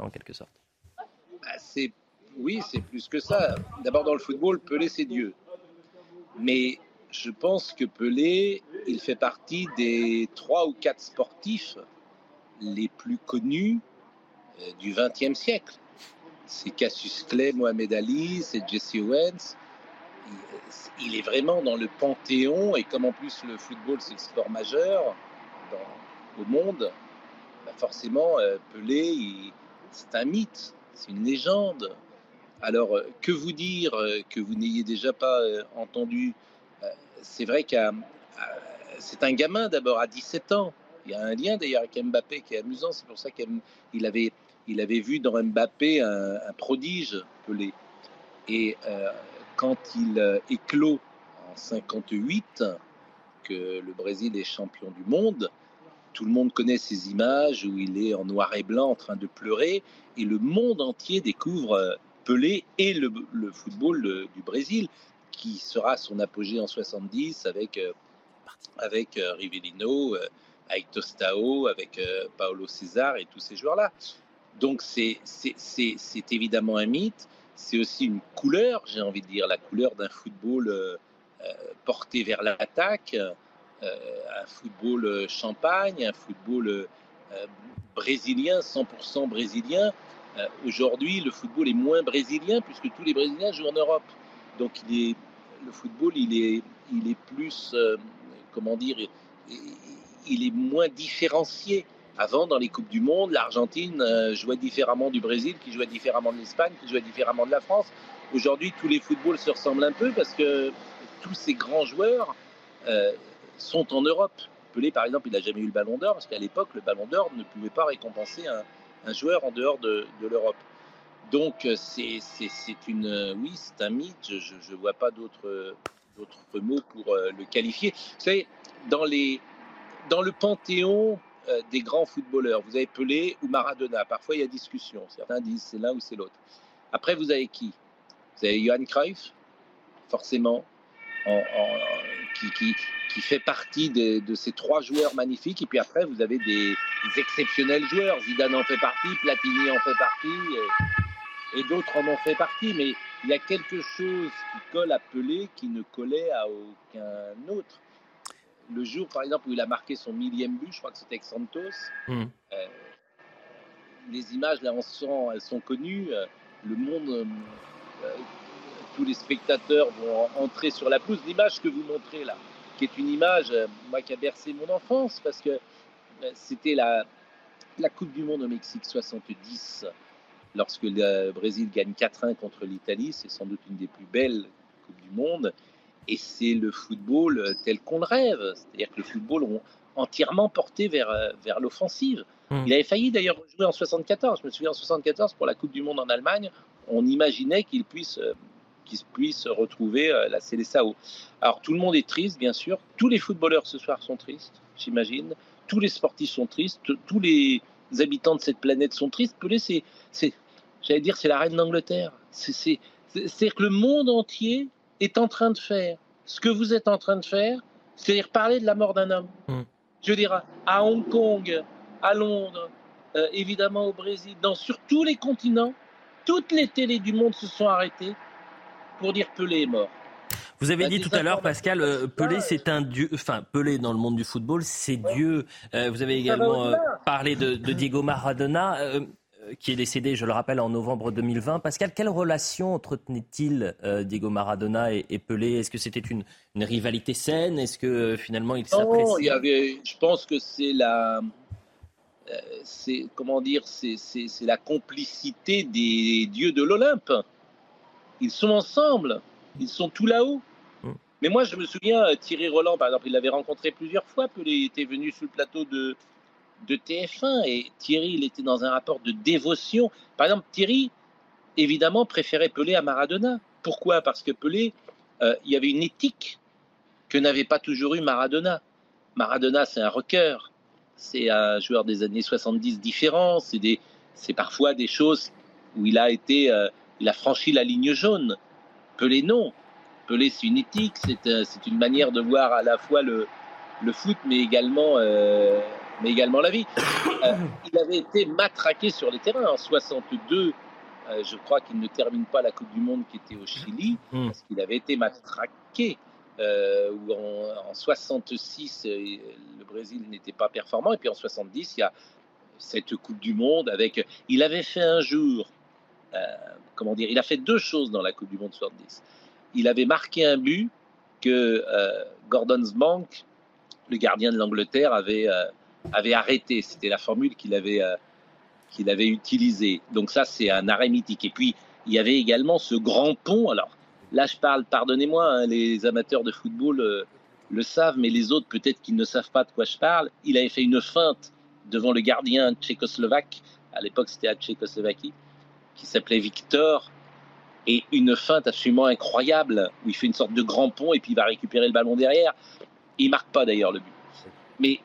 en quelque sorte. Bah, oui, c'est plus que ça. D'abord, dans le football, Pelé, c'est Dieu. Mais je pense que Pelé, il fait partie des trois ou quatre sportifs les plus connus euh, du XXe siècle. C'est Cassius Clay, Mohamed Ali, c'est Jesse Owens. Il est vraiment dans le panthéon, et comme en plus le football c'est le sport majeur au monde, bah forcément euh, Pelé, c'est un mythe, c'est une légende. Alors euh, que vous dire que vous n'ayez déjà pas entendu C'est vrai que c'est un gamin d'abord à 17 ans. Il y a un lien d'ailleurs avec Mbappé qui est amusant, c'est pour ça qu'il avait il avait vu dans Mbappé un, prodige Pelé. Et euh, quand il euh, éclot en 58, que le Brésil est champion du monde, tout le monde connaît ces images où il est en noir et blanc en train de pleurer, et le monde entier découvre euh, Pelé et le, football du Brésil, qui sera son apogée en 70 avec, Rivellino, avec Tostao, avec Paolo César et tous ces joueurs-là. Donc c'est évidemment un mythe, c'est aussi une couleur, j'ai envie de dire, la couleur d'un football euh, euh, porté vers l'attaque, euh, un football champagne, un football brésilien, 100% brésilien. Aujourd'hui, le football est moins brésilien puisque tous les Brésiliens jouent en Europe. Donc le football, il est, il est plus, comment dire, il est moins différencié. Avant, dans les Coupes du Monde, l'Argentine euh, jouait différemment du Brésil, qui jouait différemment de l'Espagne, qui jouait différemment de la France. Aujourd'hui, tous les footballs se ressemblent un peu parce que tous ces grands joueurs euh, sont en Europe. Pelé, par exemple, il n'a jamais eu le ballon d'or parce qu'à l'époque, le ballon d'or ne pouvait pas récompenser un, joueur en dehors de, l'Europe. Donc, euh, c'est une, oui, c'est un mythe. Je ne vois pas d'autres mots pour le qualifier. Vous savez, dans, le panthéon des grands footballeurs. Vous avez Pelé ou Maradona. Parfois, il y a discussion. Certains disent c'est l'un ou c'est l'autre. Après, vous avez qui? Vous avez Johan Cruyff, forcément, qui, fait partie de, ces trois joueurs magnifiques. Et puis après, vous avez des, exceptionnels joueurs. Zidane en fait partie, Platini en fait partie, et, d'autres en ont fait partie. Mais il y a quelque chose qui colle à Pelé qui ne collait à aucun autre le jour, par exemple, où il a marqué son millième but, je crois que c'était avec Santos, hmm. euh, les images, là, on sent, elles sont connues. Euh, le monde, euh, tous les spectateurs vont entrer sur la pelouse. L'image que vous montrez là, qui est une image, moi, qui a bercé mon enfance, parce que c'était la, la Coupe du Monde au Mexique 70, lorsque le Brésil gagne 4-1 contre l'Italie. C'est sans doute une des plus belles Coupes du Monde. Et c'est le football euh, tel qu'on le rêve. C'est-à-dire que le football ont entièrement porté vers, euh, vers l'offensive. Hmm. Il avait failli d'ailleurs jouer en 74. Je me souviens en 74 pour la Coupe du Monde en Allemagne, on imaginait qu'il puisse, euh, qu'il puisse retrouver la Célessao. Alors tout le monde est triste, bien sûr. Tous les footballeurs ce soir sont tristes, j'imagine. Tous les sportifs sont tristes. Tous les habitants de cette planète sont tristes. Pelé, c'est, j'allais dire, c'est la reine d'Angleterre. C'est-à-dire que le monde entier est en train de faire ce que vous êtes en train de faire, c'est-à-dire parler de la mort d'un homme. Hmm. Je veux dire, à Hong Kong, à Londres, euh, évidemment au Brésil, dans, sur tous les continents, toutes les télés du monde se sont arrêtées pour dire Pelé est mort. Vous avez dit tout à l'heure, Pascal, euh, Pelé, c'est un dieu. Enfin, Pelé dans le monde du football, c'est Dieu. Euh, vous avez également parlé de, de, Diego Maradona qui est décédé, je le rappelle, en novembre 2020. Pascal, quelle relation entretenait-il euh, Diego Maradona et, Pelé? Est-ce que c'était une, rivalité saine? Est-ce que euh, finalement il s'appréciait? Je pense que c'est la, euh, c'est comment dire, c'est la complicité des dieux de l'Olympe. Ils sont ensemble, ils sont tout là-haut. Hmm. Mais moi, je me souviens, Thierry Roland, par exemple, il l'avait rencontré plusieurs fois. Pelé était venu sur le plateau de, de TF1 et Thierry, il était dans un rapport de dévotion. Par exemple, Thierry, évidemment, préférait Pelé à Maradona. Pourquoi? Parce que Pelé, euh, il y avait une éthique que n'avait pas toujours eu Maradona. Maradona, c'est un rocker, c'est un joueur des années 70 différent, c'est parfois des choses où il a été, euh, il a franchi la ligne jaune. Pelé, non. Pelé, c'est une éthique, c'est euh, une manière de voir à la fois le, le foot, mais également, mais également la vie. il avait été matraqué sur les terrains en 62. je crois qu'il ne termine pas la Coupe du Monde qui était au Chili, hmm. parce qu'il avait été matraqué. où en, en 66, le Brésil n'était pas performant, et puis en 70, il y a cette Coupe du Monde avec. Il avait fait un jour euh, comment dire, il a fait deux choses dans la Coupe du Monde 70. Il avait marqué un but que euh, Gordon's Bank, le gardien de l'Angleterre, avait, euh, avait arrêté. C'était la formule qu'il avait, qu'il avait utilisée. Donc ça, c'est un arrêt mythique. Et puis, il y avait également ce grand pont. Alors là, je parle, pardonnez-moi, hein, les amateurs de football le savent, mais les autres, peut-être qu'ils ne savent pas de quoi je parle. Il avait fait une feinte devant le gardien tchécoslovaque. À l'époque, c'était à Tchécoslovaquie qui s'appelait Victor, et une feinte absolument incroyable où il fait une sorte de grand pont et puis il va récupérer le ballon derrière. Il marque pas d'ailleurs le but. Mais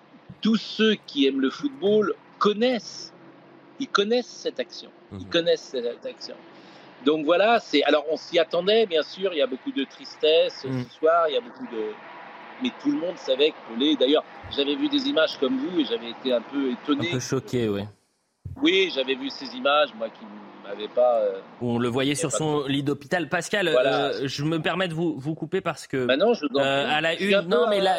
tous ceux qui aiment le football connaissent, ils connaissent cette action. Ils mhm. connaissent cette action. Donc voilà, c'est alors on s'y attendait bien sûr. Il y a beaucoup de tristesse ce mhm. soir. Il y a beaucoup de, mais tout le monde savait que Pelé. D'ailleurs, j'avais vu des images comme vous et j'avais été un peu étonné. Un peu choqué, oui. Oui, j'avais vu ces images, moi qui pas. Euh, On le voyait sur son lit d'hôpital. Pascal, euh, je me permets de vous, vous couper parce que. Bah non, je euh, à la une, non, mais là,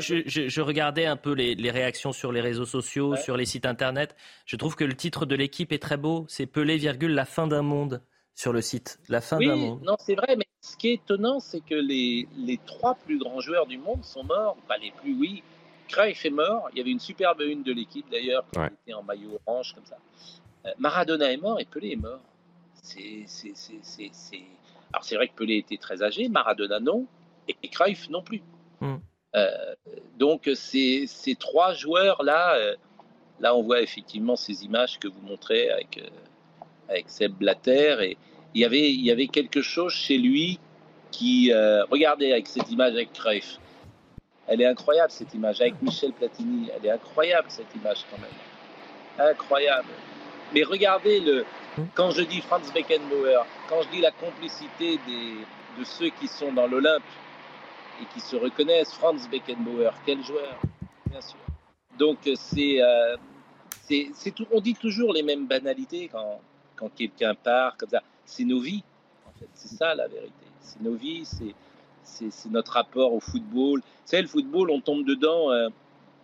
je, regardais un peu les, réactions sur les réseaux sociaux, sur les sites internet. Je trouve que le titre de l'équipe est très beau. C'est Pelé, virgule, la fin d'un monde sur le site. La fin d'un monde. Non, c'est vrai, mais ce qui est étonnant, c'est que les, les trois plus grands joueurs du monde sont morts. Pas les plus, oui. Cruyff est mort. Il y avait une superbe une de l'équipe d'ailleurs, qui était en maillot orange comme ça. Euh, Maradona est mort et Pelé est mort. C'est, Alors c'est vrai que Pelé était très âgé, Maradona non, et Cruyff non plus. Hmm. Euh, donc ces, ces, trois joueurs-là, euh, là on voit effectivement ces images que vous montrez avec, avec Seb Blatter, et il y, avait, il y avait quelque chose chez lui qui... regardez avec cette image avec Cruyff. Elle est incroyable cette image, avec Michel Platini, elle est incroyable cette image quand même. Incroyable. Mais regardez, le, quand je dis Franz Beckenbauer, quand je dis la complicité des, de ceux qui sont dans l'Olympe et qui se reconnaissent, Franz Beckenbauer, quel joueur, bien sûr. Donc c'est, euh, c'est, tout, on dit toujours les mêmes banalités quand, quand quelqu'un part comme ça. C'est nos vies, en fait. C'est ça la vérité. C'est nos vies, c'est, c'est, notre rapport au football. C'est le football, on tombe dedans euh,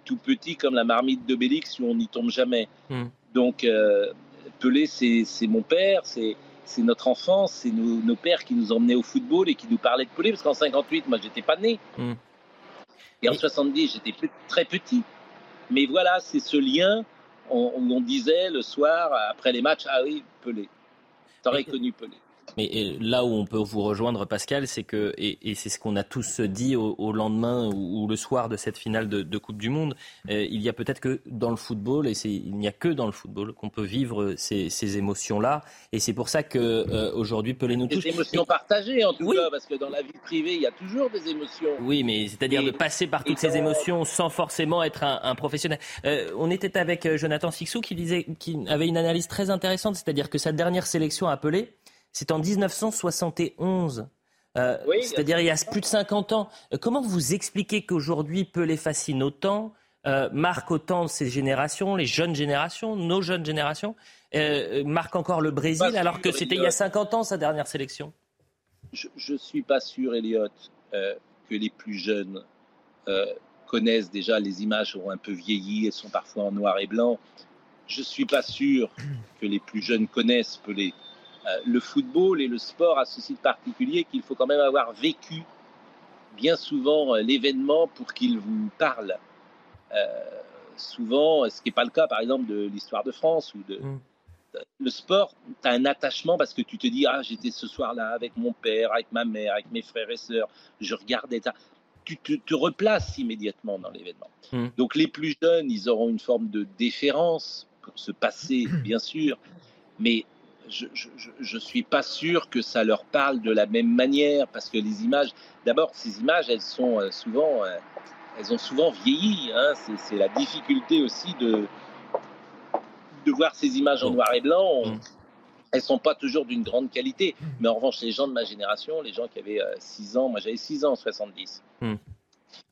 tout petit comme la marmite d'Obélix où on n'y tombe jamais. Hmm. Donc, euh, Pelé, c'est mon père, c'est notre enfance, c'est nos, pères qui nous emmenaient au football et qui nous parlaient de Pelé, parce qu'en 58, moi, j'étais pas né. Hmm. Et en 70, j'étais très petit. Mais voilà, c'est ce lien où on disait le soir, après les matchs, ah oui, Pelé. T'aurais connu Pelé. Mais là où on peut vous rejoindre, Pascal, c'est que, et, c'est ce qu'on a tous dit au, lendemain ou, le soir de cette finale de, Coupe du Monde, euh, il y a peut-être que dans le football, et il n'y a que dans le football qu'on peut vivre ces, émotions-là. Et c'est pour ça qu'aujourd'hui, euh, Pelé nous touche. Des émotions partagées, en tout cas, parce que dans la vie privée, il y a toujours des émotions. Oui, mais c'est-à-dire de passer par toutes ces émotions sans forcément être un, professionnel. Euh, on était avec Jonathan Sixou qui, disait, qui avait une analyse très intéressante, c'est-à-dire que sa dernière sélection à Pelé, c'est en 1971. Euh, c'est-à-dire il y a plus de 50 ans. Euh, comment vous expliquez qu'aujourd'hui Pelé fascine autant, euh, marque autant ces générations, les jeunes générations, nos jeunes générations, marque encore le Brésil alors que c'était il y a 50 ans sa dernière sélection? Je ne suis pas sûr, Elliot, que les plus jeunes connaissent déjà les images ont un peu vieilli, elles sont parfois en noir et blanc. Je ne suis pas sûr que les plus jeunes connaissent Pelé. Euh, le football et le sport a ceci de particulier qu'il faut quand même avoir vécu bien souvent euh, l'événement pour qu'il vous parle. Euh, souvent, ce qui n'est pas le cas par exemple de l'histoire de France ou de... Mm. Le sport, tu as un attachement parce que tu te dis, ah, j'étais ce soir-là avec mon père, avec ma mère, avec mes frères et sœurs, je regardais ça. Tu te, replaces immédiatement dans l'événement. Mm. Donc les plus jeunes, ils auront une forme de déférence pour se passer, bien sûr, mais je ne suis pas sûr que ça leur parle de la même manière, parce que les images, d'abord, ces images, elles sont euh, souvent, euh, elles ont souvent vieilli. Hein. c'est la difficulté aussi de, de voir ces images en noir et blanc. Mm. Elles sont pas toujours d'une grande qualité. Mais en revanche, les gens de ma génération, les gens qui avaient 6 ans, moi j'avais 6 ans en 70. Mm.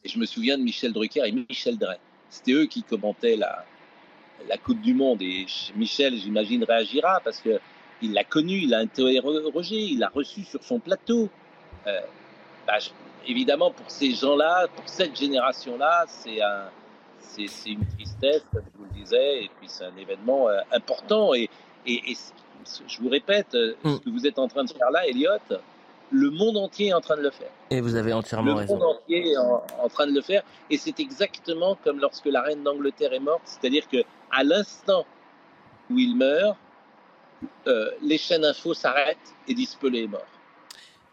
Et je me souviens de Michel Drucker et Michel Drey. C'était eux qui commentaient la, la Coupe du Monde. Et Michel, j'imagine, réagira parce que il l'a connu, il l'a interrogé, il l'a reçu sur son plateau. Euh, bah, évidemment, pour ces gens-là, pour cette génération-là, c'est un, c'est, une tristesse, comme je vous le disais, et puis c'est un événement euh, important. Et, et, je vous répète, euh, mm. ce que vous êtes en train de faire là, Elliot, le monde entier est en train de le faire. Et vous avez entièrement raison. Le monde entier est en, train de le faire. Et c'est exactement comme lorsque la reine d'Angleterre est morte, c'est-à-dire que à l'instant où il meurt, euh, les chaînes info s'arrêtent et disent Pelé est mort.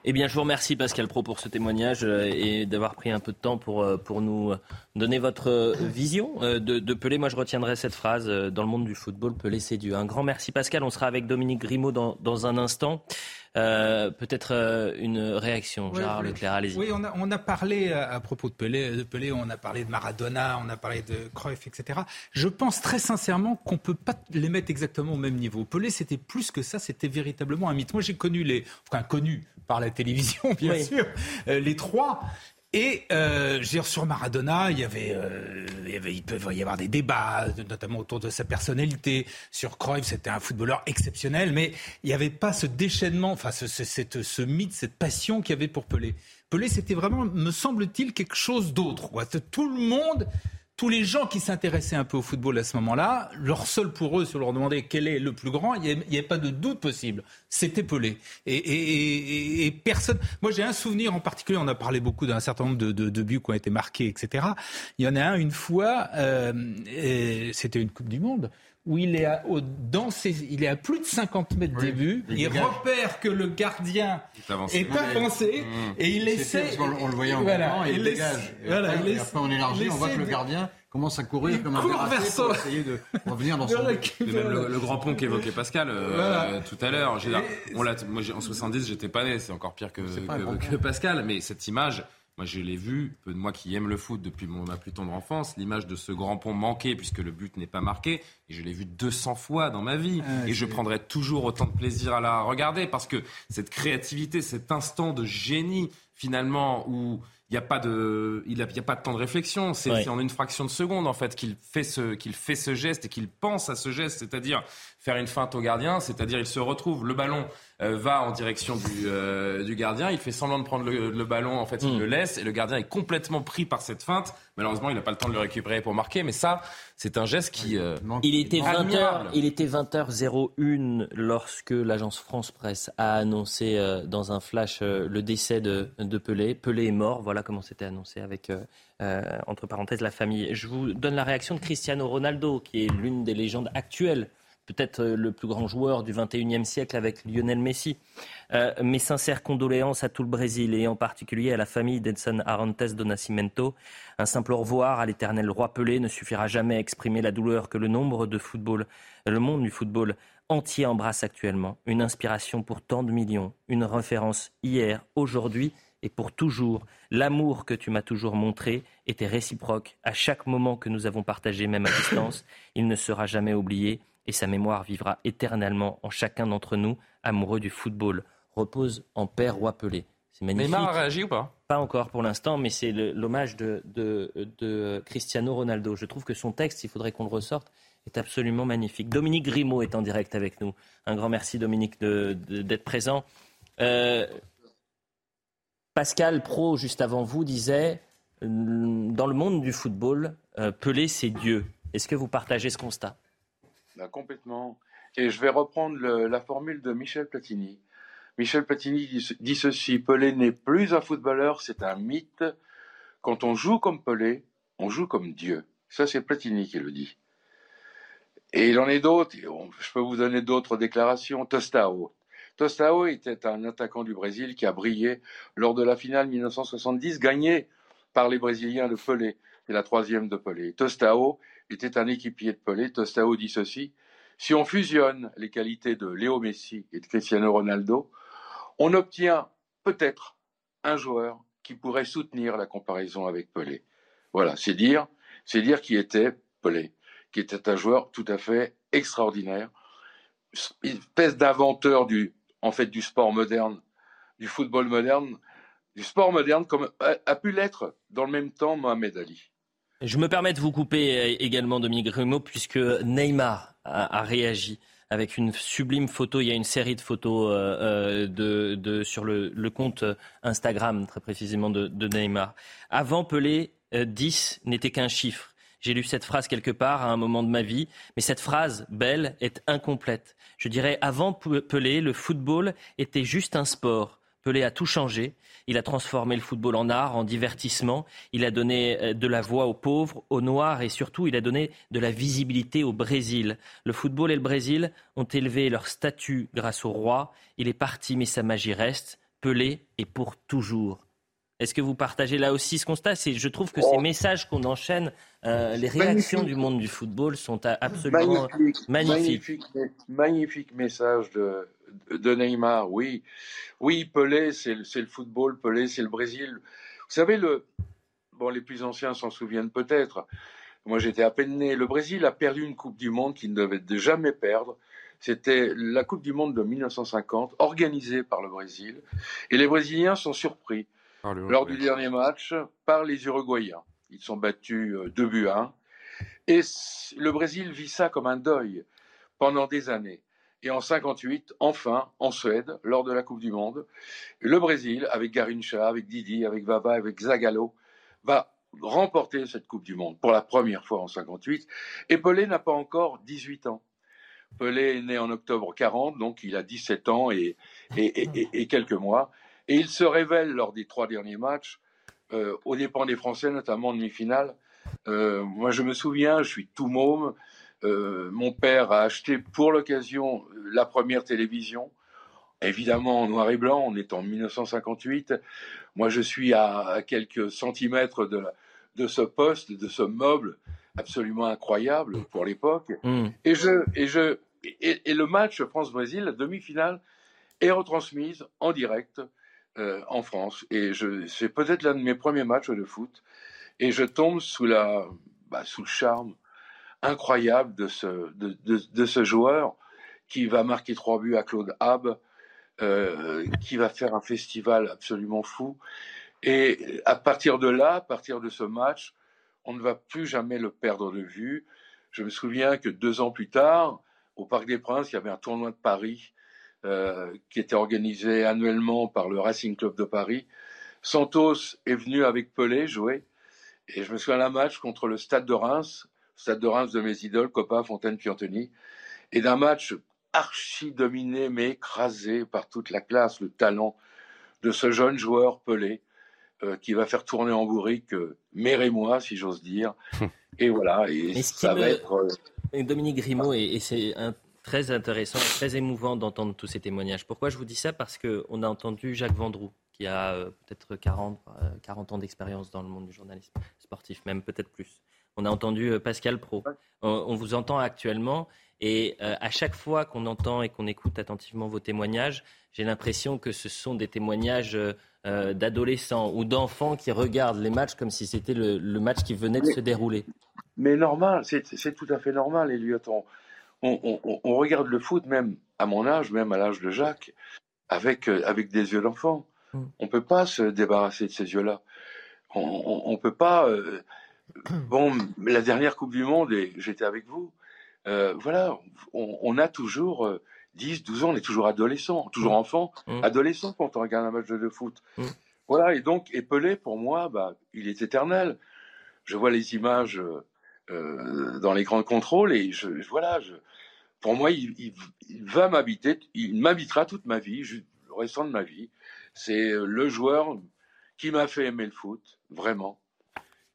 Eh bien, je vous remercie Pascal Pro pour ce témoignage euh, et d'avoir pris un peu de temps pour, euh, pour nous donner votre vision de, de, Pelé. Moi, je retiendrai cette phrase dans le monde du football, Pelé c'est Dieu. Un grand merci Pascal. On sera avec Dominique Grimaud dans, dans un instant. Euh, peut-être euh, une réaction, Gérard Leclerc, allez-y. Oui, on a, parlé euh, à, propos de Pelé, de Pelé, on a parlé de Maradona, on a parlé de Cruyff, etc. Je pense très sincèrement qu'on ne peut pas les mettre exactement au même niveau. Pelé, c'était plus que ça, c'était véritablement un mythe. Moi, j'ai connu les, enfin connu par la télévision, bien sûr, les trois. Et euh, sur Maradona, il y, avait, euh, il y peut y avoir des débats, notamment autour de sa personnalité. Sur Cruyff, c'était un footballeur exceptionnel, mais il n'y avait pas ce déchaînement, enfin ce, cette, ce mythe, cette passion qu'il y avait pour Pelé. Pelé, c'était vraiment, me semble-t-il, quelque chose d'autre. Tout le monde tous les gens qui s'intéressaient un peu au football à ce moment-là, leur seul pour eux, si on leur demandait quel est le plus grand, il n'y avait, pas de doute possible. C'était Pelé. Et, personne. Moi, j'ai un souvenir en particulier. On a parlé beaucoup d'un certain nombre de, buts qui ont été marqués, etc. Il y en a un une fois. Euh, c'était une Coupe du Monde où il est à, dans il est à plus de 50 mètres du but. Il, repère que le gardien est avancé, mmh. et il essaie. On, le voyait en voilà, et il dégage. Et, voilà, après, et après, on élargit, on voit que le gardien commence à courir comme un verre pour essayer de revenir dans son le, le, grand pont qu'évoquait Pascal euh, tout à l'heure. On l'a, moi, en 70, j'étais pas né, c'est encore pire que, que, que Pascal, mais cette image, moi, je l'ai vu, peu de moi qui aime le foot depuis mon, ma plus tendre enfance, l'image de ce grand pont manqué, puisque le but n'est pas marqué, et je l'ai vu 200 fois dans ma vie. Ah, et je prendrai toujours autant de plaisir à la regarder, parce que cette créativité, cet instant de génie, finalement, où il n'y a pas de, il a, pas de temps de réflexion. C'est en une fraction de seconde en fait qu'il fait ce, qu'il fait ce geste et qu'il pense à ce geste, c'est-à-dire faire une feinte au gardien, c'est-à-dire il se retrouve, le ballon euh, va en direction du, euh, du, gardien, il fait semblant de prendre le, ballon, en fait il hmm. le laisse et le gardien est complètement pris par cette feinte. Malheureusement, il n'a pas le temps de le récupérer pour marquer, mais ça, c'est un geste qui. Euh, il était 20h, il était 20h01 lorsque l'agence France Presse a annoncé dans un flash le décès de, de, Pelé. Pelé est mort, voilà comment c'était annoncé avec entre parenthèses la famille. Je vous donne la réaction de Cristiano Ronaldo, qui est l'une des légendes actuelles peut-être euh, le plus grand joueur du 21e siècle avec Lionel Messi. Euh, mes sincères condoléances à tout le Brésil et en particulier à la famille d'Edson Arantes do Nascimento. Un simple au revoir à l'éternel roi Pelé ne suffira jamais à exprimer la douleur que le nombre de football, le monde du football entier embrasse actuellement. Une inspiration pour tant de millions, une référence hier, aujourd'hui et pour toujours. L'amour que tu m'as toujours montré était réciproque à chaque moment que nous avons partagé, même à distance. Il ne sera jamais oublié et sa mémoire vivra éternellement en chacun d'entre nous, amoureux du football. Repose en paix, roi Pelé. C'est magnifique. Neymar a réagi ou pas? Pas encore pour l'instant, mais c'est l'hommage de, de, Cristiano Ronaldo. Je trouve que son texte, il faudrait qu'on le ressorte, est absolument magnifique. Dominique Grimaud est en direct avec nous. Un grand merci Dominique d'être présent. Euh, Pascal Pro, juste avant vous, disait, dans le monde du football, euh, Pelé, c'est Dieu. Est-ce que vous partagez ce constat? Complètement. Et je vais reprendre la formule de Michel Platini. Michel Platini dit, ceci Pelé n'est plus un footballeur, c'est un mythe. Quand on joue comme Pelé, on joue comme Dieu. Ça, c'est Platini qui le dit. Et il en est d'autres. Je peux vous donner d'autres déclarations. Tostao. Tostao était un attaquant du Brésil qui a brillé lors de la finale 1970, gagnée par les Brésiliens de Pelé. C'est la troisième de Pelé. Tostao était un équipier de Pelé. Tostao dit ceci Si on fusionne les qualités de Léo Messi et de Cristiano Ronaldo, on obtient peut-être un joueur qui pourrait soutenir la comparaison avec Pelé. Voilà, c'est dire, c'est dire qui était Pelé, qui était un joueur tout à fait extraordinaire, espèce d'inventeur du, en fait, du sport moderne, du football moderne, du sport moderne, comme a, pu l'être dans le même temps Mohamed Ali. Je me permets de vous couper euh, également, Dominique Grimaud, puisque Neymar a, réagi avec une sublime photo. Il y a une série de photos euh, euh, de, sur le, compte Instagram, très précisément, de, de Neymar. Avant Pelé, 10 n'était qu'un chiffre. J'ai lu cette phrase quelque part à un moment de ma vie, mais cette phrase, belle, est incomplète. Je dirais, avant Pelé, le football était juste un sport. Pelé a tout changé. Il a transformé le football en art, en divertissement. Il a donné euh, de la voix aux pauvres, aux noirs et surtout, il a donné de la visibilité au Brésil. Le football et le Brésil ont élevé leur statut grâce au roi. Il est parti, mais sa magie reste. Pelé est pour toujours. Est-ce que vous partagez là aussi ce constat? Je trouve que ces oh. messages qu'on enchaîne, euh, les réactions du monde du football sont absolument magnifiques. Magnifique, message de, de, Neymar, oui. Oui, Pelé, c'est le football, Pelé, c'est le Brésil. Vous savez, le, bon, les plus anciens s'en souviennent peut-être. Moi, j'étais à peine né. Le Brésil a perdu une Coupe du Monde qu'il ne devait jamais perdre. C'était la Coupe du Monde de 1950, organisée par le Brésil. Et les Brésiliens sont surpris lors du dernier match par les Uruguayens. Ils sont battus 2 euh, buts à 1. Et le Brésil vit ça comme un deuil pendant des années. Et en 58, enfin, en Suède, lors de la Coupe du Monde, le Brésil, avec Garincha, avec Didi, avec Vava, avec Zagallo, va remporter cette Coupe du Monde pour la première fois en 58. Et Pelé n'a pas encore 18 ans. Pelé est né en octobre 40, donc il a 17 ans et, quelques mois. Et il se révèle lors des trois derniers matchs, euh, aux dépens des Français, notamment en demi-finale. Euh, moi, je me souviens, je suis tout môme. Euh, mon père a acheté pour l'occasion la première télévision, évidemment en noir et blanc, on est en 1958. Moi, je suis à, quelques centimètres de, de ce poste, de ce meuble absolument incroyable pour l'époque. Mm. Et, je, et, je, et, et le match France-Brésil, la demi-finale, est retransmise en direct euh, en France. Et c'est peut-être l'un de mes premiers matchs de foot. Et je tombe sous, la, bah, sous le charme incroyable de ce, de, de, ce joueur qui va marquer trois buts à Claude Hab, euh, qui va faire un festival absolument fou. Et à partir de là, à partir de ce match, on ne va plus jamais le perdre de vue. Je me souviens que deux ans plus tard, au Parc des Princes, il y avait un tournoi de Paris euh, qui était organisé annuellement par le Racing Club de Paris. Santos est venu avec Pelé jouer. Et je me souviens d'un match contre le Stade de Reims, Stade de Reims de mes idoles, Copa, Fontaine, Piantoni, et d'un match archi dominé mais écrasé par toute la classe, le talent de ce jeune joueur Pelé, euh, qui va faire tourner en bourrique euh, Mère et moi, si j'ose dire. et voilà, et ça va être... Dominique Grimaud, et, c'est un très intéressant, très émouvant d'entendre tous ces témoignages. Pourquoi je vous dis ça? Parce qu'on a entendu Jacques Vendroux, qui a euh, peut-être 40, 40 euh, ans d'expérience dans le monde du journalisme sportif, même peut-être plus. On a entendu euh, Pascal Pro. On, vous entend actuellement. Et à chaque fois qu'on entend et qu'on écoute attentivement vos témoignages, j'ai l'impression que ce sont des témoignages d'adolescents ou d'enfants qui regardent les matchs comme si c'était le, match qui venait de se dérouler. Mais normal, c'est tout à fait normal, Elliot on, regarde le foot, même à mon âge, même à l'âge de Jacques, avec, euh, avec des yeux d'enfant. Mm. On ne peut pas se débarrasser de ces yeux-là. On ne peut pas. Euh, bon, la dernière Coupe du Monde, et j'étais avec vous, euh, voilà, on, a toujours 10, 12 ans, on est toujours adolescent, toujours mm. enfant, mm. adolescent quand on regarde un match de foot. Voilà, et donc, Epelé, pour moi, bah, il est éternel. Je vois les images euh, dans les grands contrôles et je, voilà, je, pour moi, il, va m'habiter, il m'habitera toute ma vie, le restant de ma vie. C'est le joueur qui m'a fait aimer le foot, vraiment.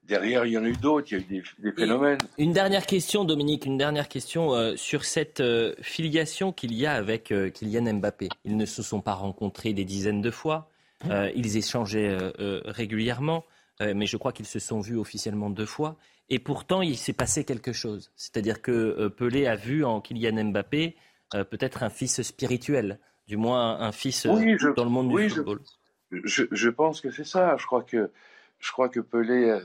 Derrière, il y en a eu d'autres, il y a eu des, phénomènes. une dernière question, Dominique, une dernière question euh, sur cette euh, filiation qu'il y a avec Kylian Mbappé. Ils ne se sont pas rencontrés des dizaines de fois, ils échangeaient régulièrement. mais je crois qu'ils se sont vus officiellement deux fois. Et pourtant, il s'est passé quelque chose. C'est-à-dire que Pelé a vu en Kylian Mbappé peut-être un fils spirituel, du moins un fils dans le monde du football. Je, je, pense que c'est ça. Je crois que, je crois que Pelé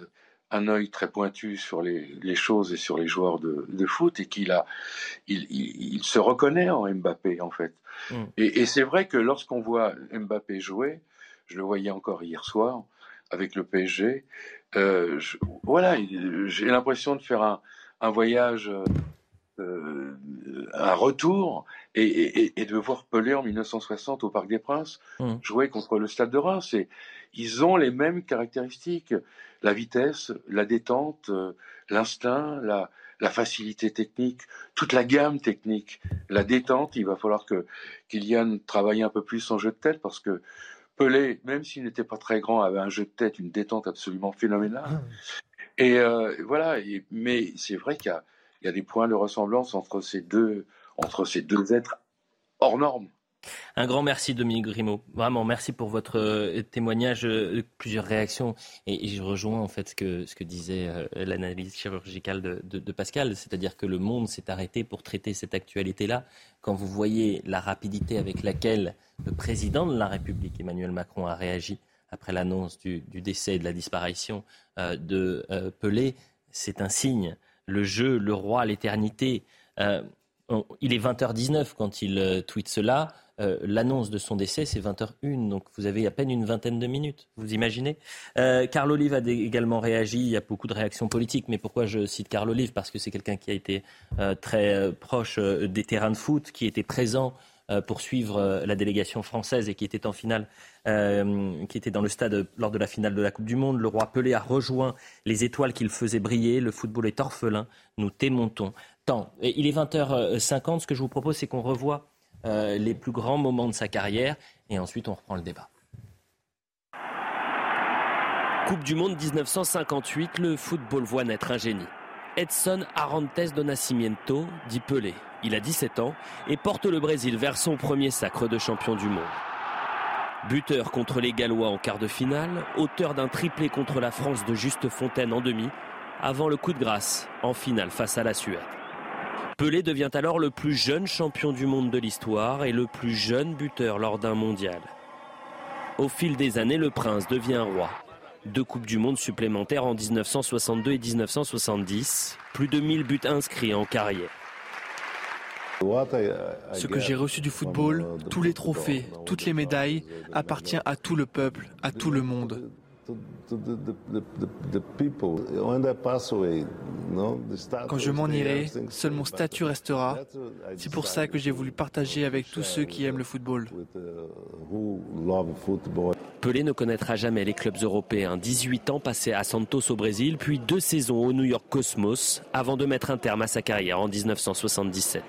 un œil très pointu sur les, les, choses et sur les joueurs de, de foot et qu'il a, il, il, il, se reconnaît en Mbappé en fait. Mm. Et, et c'est vrai que lorsqu'on voit Mbappé jouer, je le voyais encore hier soir avec le PSG, euh, je, voilà, j'ai l'impression de faire un, un voyage euh, un retour et, et, et, de voir Pelé en 1960 au Parc des Princes mmh. jouer contre le Stade de Reims. Et ils ont les mêmes caractéristiques la vitesse, la détente, euh, l'instinct, la, la, facilité technique, toute la gamme technique, la détente. Il va falloir que Kylian travaille un peu plus son jeu de tête parce que Pelé, même s'il n'était pas très grand, avait un jeu de tête, une détente absolument phénoménale. Mmh. Et euh, voilà. mais c'est vrai qu'il y y a des points de ressemblance entre ces deux, entre ces deux êtres hors normes. Un grand merci Dominique Grimaud. Vraiment, merci pour votre euh, témoignage, euh, plusieurs réactions. Et, je rejoins en fait ce que, disait euh, l'analyse chirurgicale de, Pascal, c'est-à-dire que le monde s'est arrêté pour traiter cette actualité-là. Quand vous voyez la rapidité avec laquelle le président de la République, Emmanuel Macron, a réagi après l'annonce du, décès et de la disparition de Pelé, c'est un signe le jeu, le roi, l'éternité. Il est 20h19 quand il tweet cela. Euh, l'annonce de son décès, c'est 20h01, donc vous avez à peine une vingtaine de minutes, vous imaginez Carl Olive a également réagi, il y a beaucoup de réactions politiques, mais pourquoi je cite Carl Olive? Parce que c'est quelqu'un qui a été très proche des terrains de foot, qui était présent euh, pour suivre euh, la délégation française et qui était en finale, euh, qui était dans le stade lors de la finale de la Coupe du Monde. Le roi Pelé a rejoint les étoiles qu'il faisait briller. Le football est orphelin. Nous t'aimons tant. Il est 20h50. Ce que je vous propose, c'est qu'on revoie les plus grands moments de sa carrière et ensuite on reprend le débat. Coupe du Monde 1958, le football voit naître un génie. Edson Arantes do Nascimento, dit Pelé. Il a 17 ans et porte le Brésil vers son premier sacre de champion du monde. Buteur contre les Gallois en quart de finale, auteur d'un triplé contre la France de Juste Fontaine en demi, avant le coup de grâce en finale face à la Suède. Pelé devient alors le plus jeune champion du monde de l'histoire et le plus jeune buteur lors d'un mondial. Au fil des années, le prince devient roi deux Coupes du Monde supplémentaires en 1962 et 1970. Plus de 1000 buts inscrits en carrière. Ce que j'ai reçu du football, tous les trophées, toutes les médailles, appartient à tout le peuple, à tout le monde. Quand je m'en irai, seul mon statut restera. C'est pour ça que j'ai voulu partager avec tous ceux qui aiment le football. Pelé ne connaîtra jamais les clubs européens. 18 ans passés à Santos au Brésil, puis deux saisons au New York Cosmos, avant de mettre un terme à sa carrière en 1977.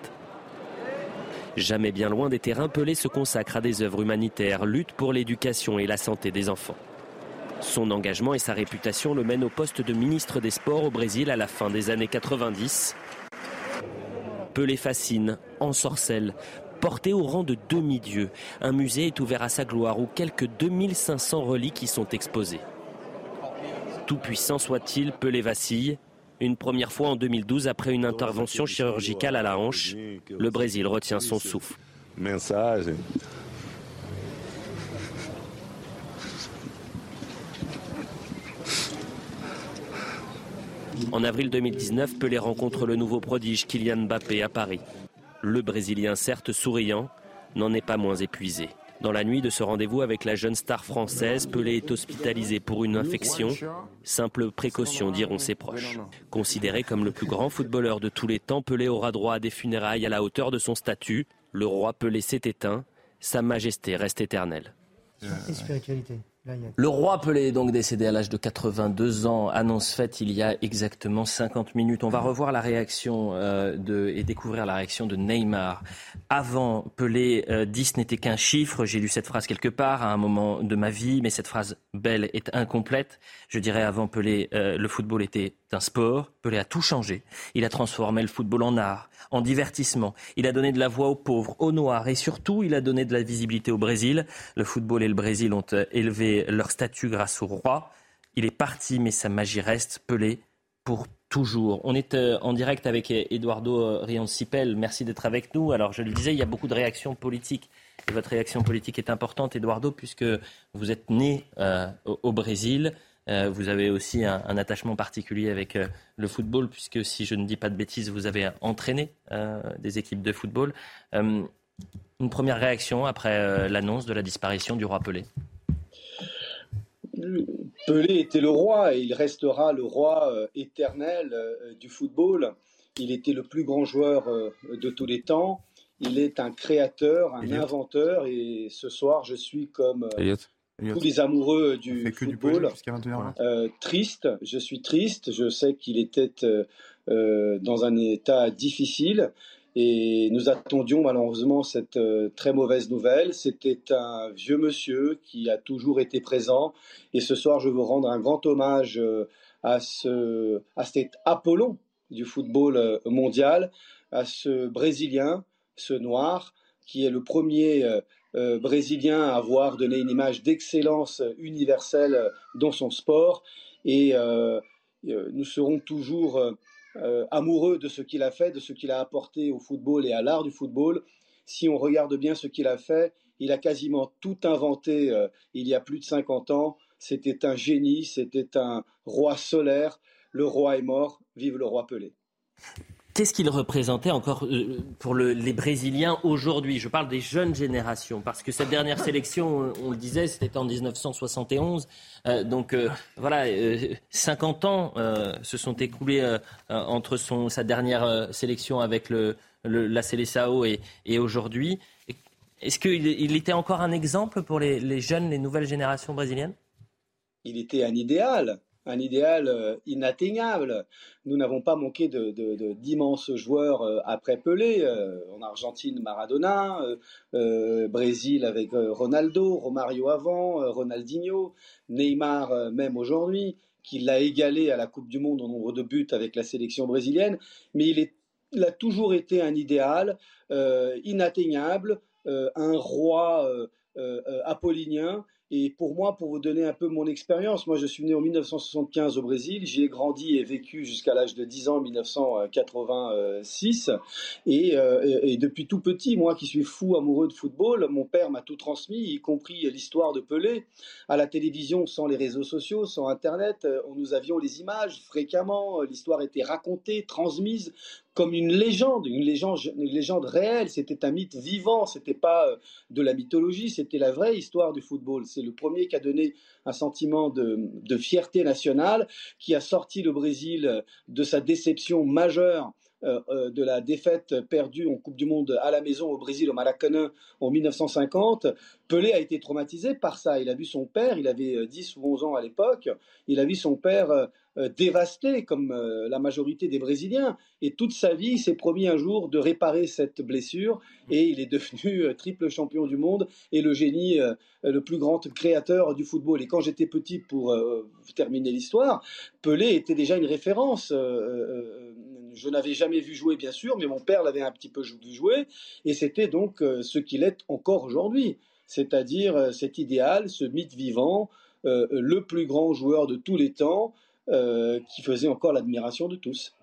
Jamais bien loin des terrains, Pelé se consacre à des œuvres humanitaires, lutte pour l'éducation et la santé des enfants. Son engagement et sa réputation le mènent au poste de ministre des Sports au Brésil à la fin des années 90. Pelé fascine, ensorcelle, porté au rang de demi-dieu. Un musée est ouvert à sa gloire où quelques 2500 reliques y sont exposées. Tout puissant soit-il, Pelé vacille. Une première fois en 2012 après une intervention chirurgicale à la hanche, le Brésil retient son souffle. En avril 2019, Pelé rencontre le nouveau prodige Kylian Mbappé à Paris. Le Brésilien, certes souriant, n'en est pas moins épuisé. Dans la nuit de ce rendez-vous avec la jeune star française, Pelé est hospitalisé pour une infection. Simple précaution, diront ses proches. Considéré comme le plus grand footballeur de tous les temps, Pelé aura droit à des funérailles à la hauteur de son statut. Le roi Pelé s'est éteint. Sa majesté reste éternelle. Le roi Pelé est donc décédé à l'âge de 82 ans. Annonce faite il y a exactement 50 minutes. On va revoir la réaction euh, de, et découvrir la réaction de Neymar. Avant Pelé, 10 euh, n'était qu'un chiffre. J'ai lu cette phrase quelque part à un moment de ma vie, mais cette phrase belle est incomplète. Je dirais avant Pelé, euh, le football était un sport. Pelé a tout changé. Il a transformé le football en art, en divertissement. Il a donné de la voix aux pauvres, aux noirs et surtout, il a donné de la visibilité au Brésil. Le football et le Brésil ont élevé leur statut grâce au roi. Il est parti, mais sa magie reste. Pelé pour toujours. On est euh, en direct avec Eduardo euh, Rion-Sipel. Merci d'être avec nous. Alors, je le disais, il y a beaucoup de réactions politiques. Et votre réaction politique est importante, Eduardo, puisque vous êtes né euh, au, Brésil. Vous avez aussi un, attachement particulier avec le football, puisque si je ne dis pas de bêtises, vous avez entraîné des équipes de football. une première réaction après l'annonce de la disparition du roi Pelé? Pelé était le roi et il restera le roi euh, éternel euh, du football. Il était le plus grand joueur euh, de tous les temps. Il est un créateur, un inventeur et ce soir je suis comme tous les amoureux du football. triste, je suis triste. Je sais qu'il était dans un état difficile. Et nous attendions malheureusement cette euh, très mauvaise nouvelle. C'était un vieux monsieur qui a toujours été présent. Et ce soir, je veux rendre un grand hommage euh, à, ce, à cet Apollon du football euh, mondial, à ce Brésilien, ce noir, qui est le premier Brésilien à avoir donné une image d'excellence universelle dans son sport. Et nous serons toujours euh, amoureux de ce qu'il a fait, de ce qu'il a apporté au football et à l'art du football. Si on regarde bien ce qu'il a fait, il a quasiment tout inventé euh, il y a plus de 50 ans. C'était un génie, c'était un roi solaire. Le roi est mort, vive le roi Pelé. Qu'est-ce qu'il représentait encore euh, pour les Brésiliens aujourd'hui? Je parle des jeunes générations, parce que cette dernière sélection, on, le disait, c'était en 1971. Euh, donc euh, voilà, 50 ans se sont écoulés entre sa dernière sélection avec la Seleção et, et aujourd'hui. Est-ce qu'il il était encore un exemple pour les, les jeunes, les nouvelles générations brésiliennes? Il était un idéal un idéal euh, inatteignable. Nous n'avons pas manqué d'immenses de, joueurs euh, après Pelé. Euh, en Argentine, Maradona, Brésil avec Ronaldo, Romario avant, Ronaldinho, Neymar même aujourd'hui, qui l'a égalé à la Coupe du Monde en nombre de buts avec la sélection brésilienne. Mais il, est, il a toujours été un idéal inatteignable, un roi apollinien et pour moi, pour vous donner un peu mon expérience, moi je suis né en 1975 au Brésil, j'y ai grandi et vécu jusqu'à l'âge de 10 ans, 1986. Et, euh, et, depuis tout petit, moi qui suis fou amoureux de football, mon père m'a tout transmis, y compris l'histoire de Pelé. À la télévision, sans les réseaux sociaux, sans Internet, euh, nous avions les images fréquemment, l'histoire était racontée, transmise comme une légende, une légende, réelle. C'était un mythe vivant, c'était pas euh, de la mythologie, c'était la vraie histoire du football. C'est le premier qui a donné un sentiment de, fierté nationale, qui a sorti le Brésil euh, de sa déception majeure euh, de la défaite perdue en Coupe du Monde à la maison au Brésil, au Maracanã, en 1950. Pelé a été traumatisé par ça. Il a vu son père, il avait 10 ou 11 ans à l'époque, il a vu son père euh, dévasté comme euh, la majorité des Brésiliens. Et toute sa vie, il s'est promis un jour de réparer cette blessure et il est devenu euh, triple champion du monde et le génie, le plus grand créateur du football. Et quand j'étais petit, pour terminer l'histoire, Pelé était déjà une référence. je n'avais jamais vu jouer, bien sûr, mais mon père l'avait un petit peu vu jouer et c'était donc ce qu'il est encore aujourd'hui. C'est-à-dire cet idéal, ce mythe vivant, le plus grand joueur de tous les temps, qui faisait encore l'admiration de tous.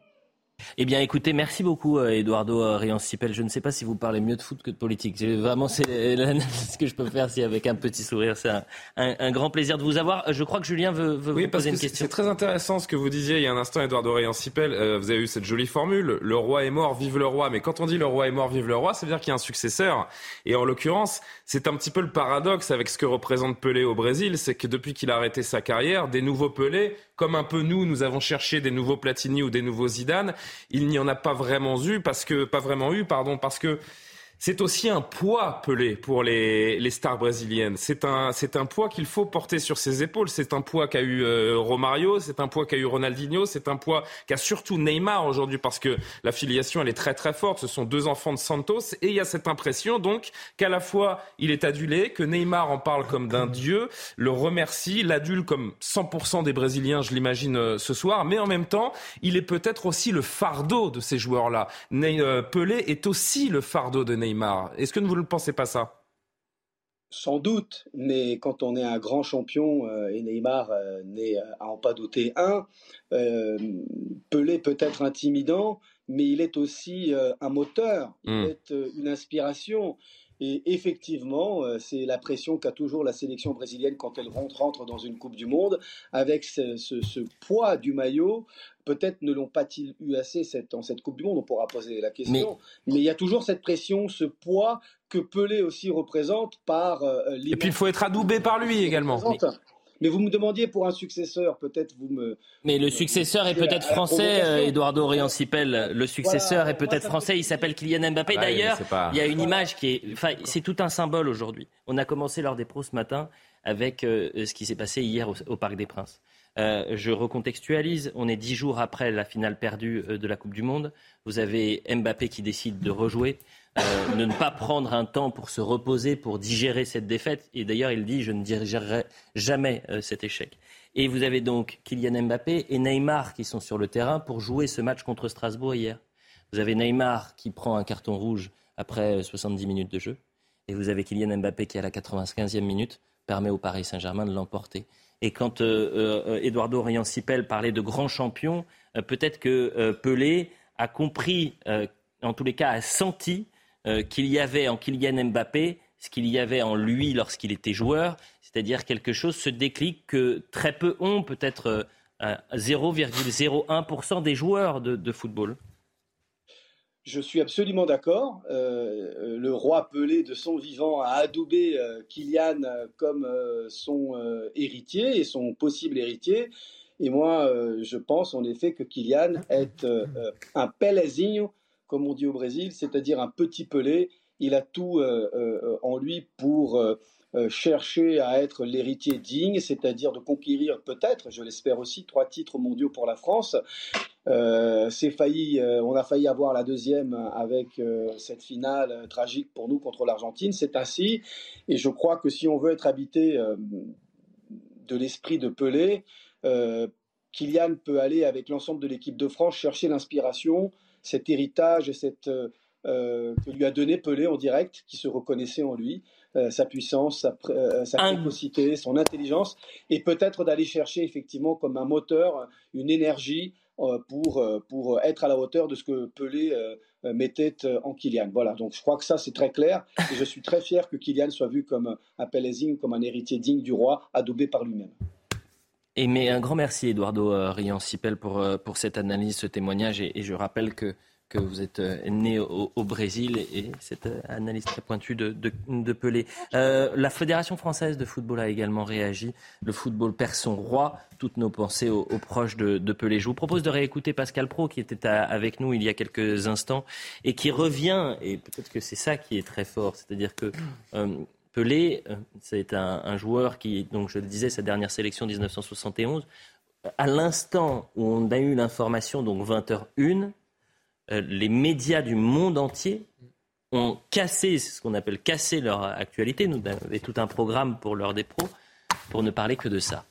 Eh bien, écoutez, merci beaucoup, euh, Eduardo euh, Riancipel. Je ne sais pas si vous parlez mieux de foot que de politique. Vraiment, c'est ce que je peux faire si avec un petit sourire. C'est un, grand plaisir de vous avoir. Je crois que Julien veut, veut vous poser une question. C'est très intéressant ce que vous disiez il y a un instant, Eduardo Riancipel. Euh, vous avez eu cette jolie formule le roi est mort, vive le roi. Mais quand on dit le roi est mort, vive le roi, ça veut dire qu'il y a un successeur. Et en l'occurrence, c'est un petit peu le paradoxe avec ce que représente Pelé au Brésil, c'est que depuis qu'il a arrêté sa carrière, des nouveaux Pelé, comme un peu nous, nous avons cherché des nouveaux Platini ou des nouveaux Zidane, il n'y en a pas vraiment eu parce que pas vraiment eu, pardon, parce que c'est aussi un poids pelé pour les, les stars brésiliennes. C'est un, c'est un poids qu'il faut porter sur ses épaules. C'est un poids qu'a eu euh, Romario, c'est un poids qu'a eu Ronaldinho, c'est un poids qu'a surtout Neymar aujourd'hui parce que la filiation elle est très très forte. Ce sont deux enfants de Santos et il y a cette impression donc qu'à la fois il est adulé, que Neymar en parle comme d'un dieu, le remercie, l'adule comme 100% des Brésiliens, je l'imagine euh, ce soir, mais en même temps il est peut-être aussi le fardeau de ces joueurs-là. Euh, Pelé est aussi le fardeau de Neymar. Est-ce que vous ne pensez pas ça? Sans doute, mais quand on est un grand champion, euh, et Neymar n'est à en pas douter un, Pelé peut être intimidant, mais il est aussi un moteur, il hmm. est une inspiration. Et effectivement, c'est la pression qu'a toujours la sélection brésilienne quand elle rentre, dans une Coupe du Monde, avec ce poids du maillot peut-être ne l'ont pas-ils eu assez cette, dans cette Coupe du Monde, on pourra poser la question. Mais, il y a toujours cette pression, ce poids que Pelé aussi représente par euh, Et puis il faut être adoubé par lui également. Mais... vous me demandiez pour un successeur, peut-être vous me. Mais le successeur est peut-être français, euh, Eduardo Riancipel. Le successeur est peut-être français, il s'appelle Kylian Mbappé. D'ailleurs, il y a une image qui est. Enfin, c'est tout un symbole aujourd'hui. On a commencé lors des pros ce matin avec euh, ce qui s'est passé hier au Parc des Princes. Euh, je recontextualise. On est dix jours après la finale perdue euh, de la Coupe du Monde. Vous avez Mbappé qui décide de rejouer, euh, de ne pas prendre un temps pour se reposer, pour digérer cette défaite. Et d'ailleurs, il dit je ne digérerai jamais cet échec. Et vous avez donc Kylian Mbappé et Neymar qui sont sur le terrain pour jouer ce match contre Strasbourg hier. Vous avez Neymar qui prend un carton rouge après 70 minutes de jeu. Et vous avez Kylian Mbappé qui, à la 95e minute, permet au Paris Saint-Germain de l'emporter. Et quand euh, euh, Eduardo Riancipel parlait de grands champions, euh, peut-être que Pelé a compris, en tous les cas a senti qu'il y avait en Kylian Mbappé ce qu'il y avait en lui lorsqu'il était joueur, c'est-à-dire quelque chose, ce déclic que très peu ont, peut-être 0,01% des joueurs de football. Je suis absolument d'accord. Euh, le roi Pelé, de son vivant, a adoubé euh, Kylian comme euh, son héritier et son possible héritier. Et moi, je pense en effet que Kylian est un pelezinho, comme on dit au Brésil, c'est-à-dire un petit Pelé. Il a tout en lui pour euh, chercher à être l'héritier digne, c'est-à-dire de conquérir peut-être, je l'espère aussi, trois titres mondiaux pour la France. Euh, failli, euh, on a failli avoir la deuxième avec cette finale tragique pour nous contre l'Argentine. C'est ainsi, et je crois que si on veut être habité de l'esprit de Pelé, Kylian peut aller avec l'ensemble de l'équipe de France chercher l'inspiration, cet héritage et cette que lui a donné Pelé en direct, qui se reconnaissait en lui. Euh, sa puissance, sa, euh, sa précocité, son intelligence, et peut-être d'aller chercher effectivement comme un moteur une énergie euh, pour, pour être à la hauteur de ce que Pelé mettait en Kylian. Voilà, donc je crois que ça c'est très clair, et je suis très fier que Kylian soit vu comme un Pelezing, comme un héritier digne du roi, adoubé par lui-même. Et mais un grand merci Eduardo Riancipel pour, pour cette analyse, ce témoignage, et je rappelle que que vous êtes euh, né au, Brésil et cette euh, analyse très pointue de, de, Pelé. Euh, la Fédération française de football a également réagi. Le football perd son roi. Toutes nos pensées aux, proches de, Pelé. Je vous propose de réécouter Pascal Pro qui était avec nous il y a quelques instants et qui revient, et peut-être que c'est ça qui est très fort, c'est-à-dire que Pelé, c'est un, un, joueur qui, donc je le disais, sa dernière sélection 1971, à l'instant où on a eu l'information, donc 20h01, euh, les médias du monde entier ont cassé, ce qu'on appelle casser leur actualité. Nous avons tout un programme pour l'heure des pros pour ne parler que de ça.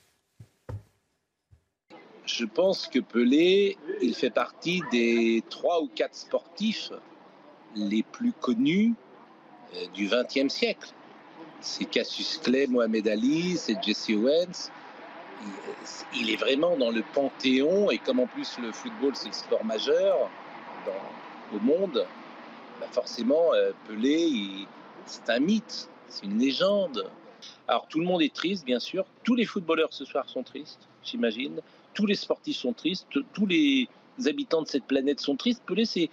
Je pense que Pelé, il fait partie des trois ou quatre sportifs les plus connus euh, du XXe siècle. C'est Cassius Clay, Mohamed Ali, c'est Jesse Owens. Il est vraiment dans le panthéon et comme en plus le football c'est le sport majeur, au monde, bah forcément, euh, Pelé, c'est un mythe, c'est une légende. Alors tout le monde est triste, bien sûr. Tous les footballeurs ce soir sont tristes, j'imagine. Tous les sportifs sont tristes. Tous les habitants de cette planète sont tristes. Pelé, c'est,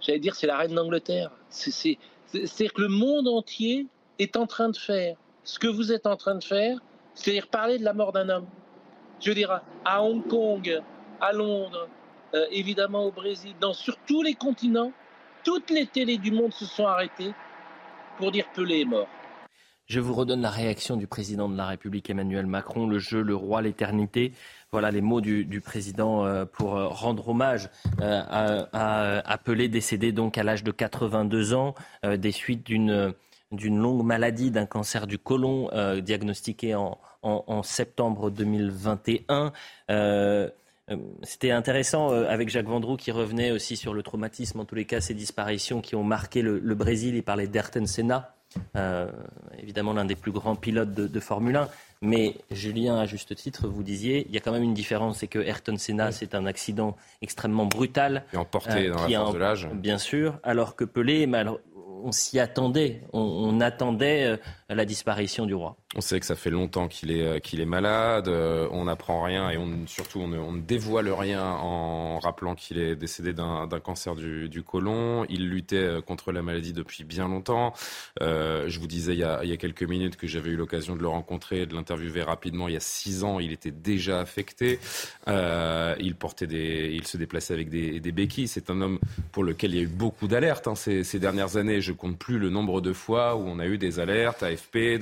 j'allais dire, c'est la reine d'Angleterre. C'est, que le monde entier est en train de faire ce que vous êtes en train de faire, c'est-à-dire parler de la mort d'un homme. Je veux dire, à Hong Kong, à Londres, euh, évidemment au Brésil, dans, sur tous les continents, toutes les télés du monde se sont arrêtées pour dire Pelé est mort. Je vous redonne la réaction du président de la République Emmanuel Macron, le jeu, le roi, l'éternité. Voilà les mots du, président euh, pour euh, rendre hommage à, Pelé, décédé donc à l'âge de 82 ans, des suites d'une d'une longue maladie, d'un cancer du côlon diagnostiqué en, en, en, septembre 2021. Euh, c'était intéressant euh, avec Jacques Vendroux qui revenait aussi sur le traumatisme, en tous les cas ces disparitions qui ont marqué le, Brésil. Il parlait d'Ayrton Senna, évidemment l'un des plus grands pilotes de, Formule 1. Mais Julien, à juste titre, vous disiez, il y a quand même une différence, c'est que Ayrton Senna, c'est un accident extrêmement brutal. Et emporté dans la force de l'âge. Bien sûr, alors que Pelé, on s'y attendait, on, attendait euh, la disparition du roi. On sait que ça fait longtemps qu'il est, euh, malade, euh, on n'apprend rien et surtout on ne, dévoile rien en rappelant qu'il est décédé d'un, cancer du, du, côlon. Il luttait contre la maladie depuis bien longtemps. je vous disais il y, a, quelques minutes que j'avais eu l'occasion de le rencontrer, de l'interviewer rapidement. Il y a six ans, il était déjà affecté. il portait des, il se déplaçait avec des, des béquilles. C'est un homme pour lequel il y a eu beaucoup d'alertes hein, ces, dernières années. Je compte plus le nombre de fois où on a eu des alertes, AFP,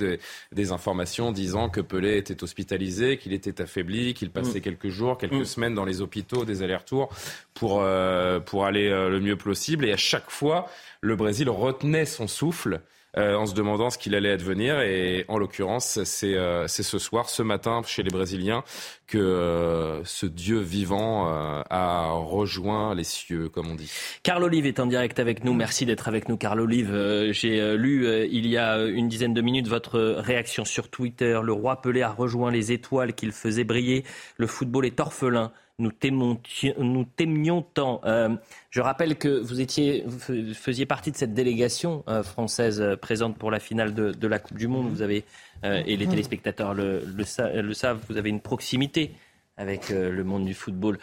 des informations disant que Pelé était hospitalisé, qu'il était affaibli, qu'il passait mm. quelques jours, quelques mm. semaines dans les hôpitaux, des allers-retours pour, euh, pour aller euh, le mieux possible. Et à chaque fois, le Brésil retenait son souffle euh, en se demandant ce qu'il allait advenir. Et en l'occurrence, euh, c'est ce soir, ce matin, chez les Brésiliens, que euh, ce Dieu vivant a rejoint les cieux, comme on dit. Carl Olive est en direct avec nous. Merci d'être avec nous, Carl Olive. J'ai lu il y a une dizaine de minutes votre réaction sur Twitter. Le roi Pelé a rejoint les étoiles qu'il faisait briller. Le football est orphelin nous témions, tant. Euh, je rappelle que vous, étiez, vous faisiez partie de cette délégation euh, française euh, présente pour la finale de, la Coupe du Monde. Vous avez, et les téléspectateurs le, savent, vous avez une proximité avec le monde du football.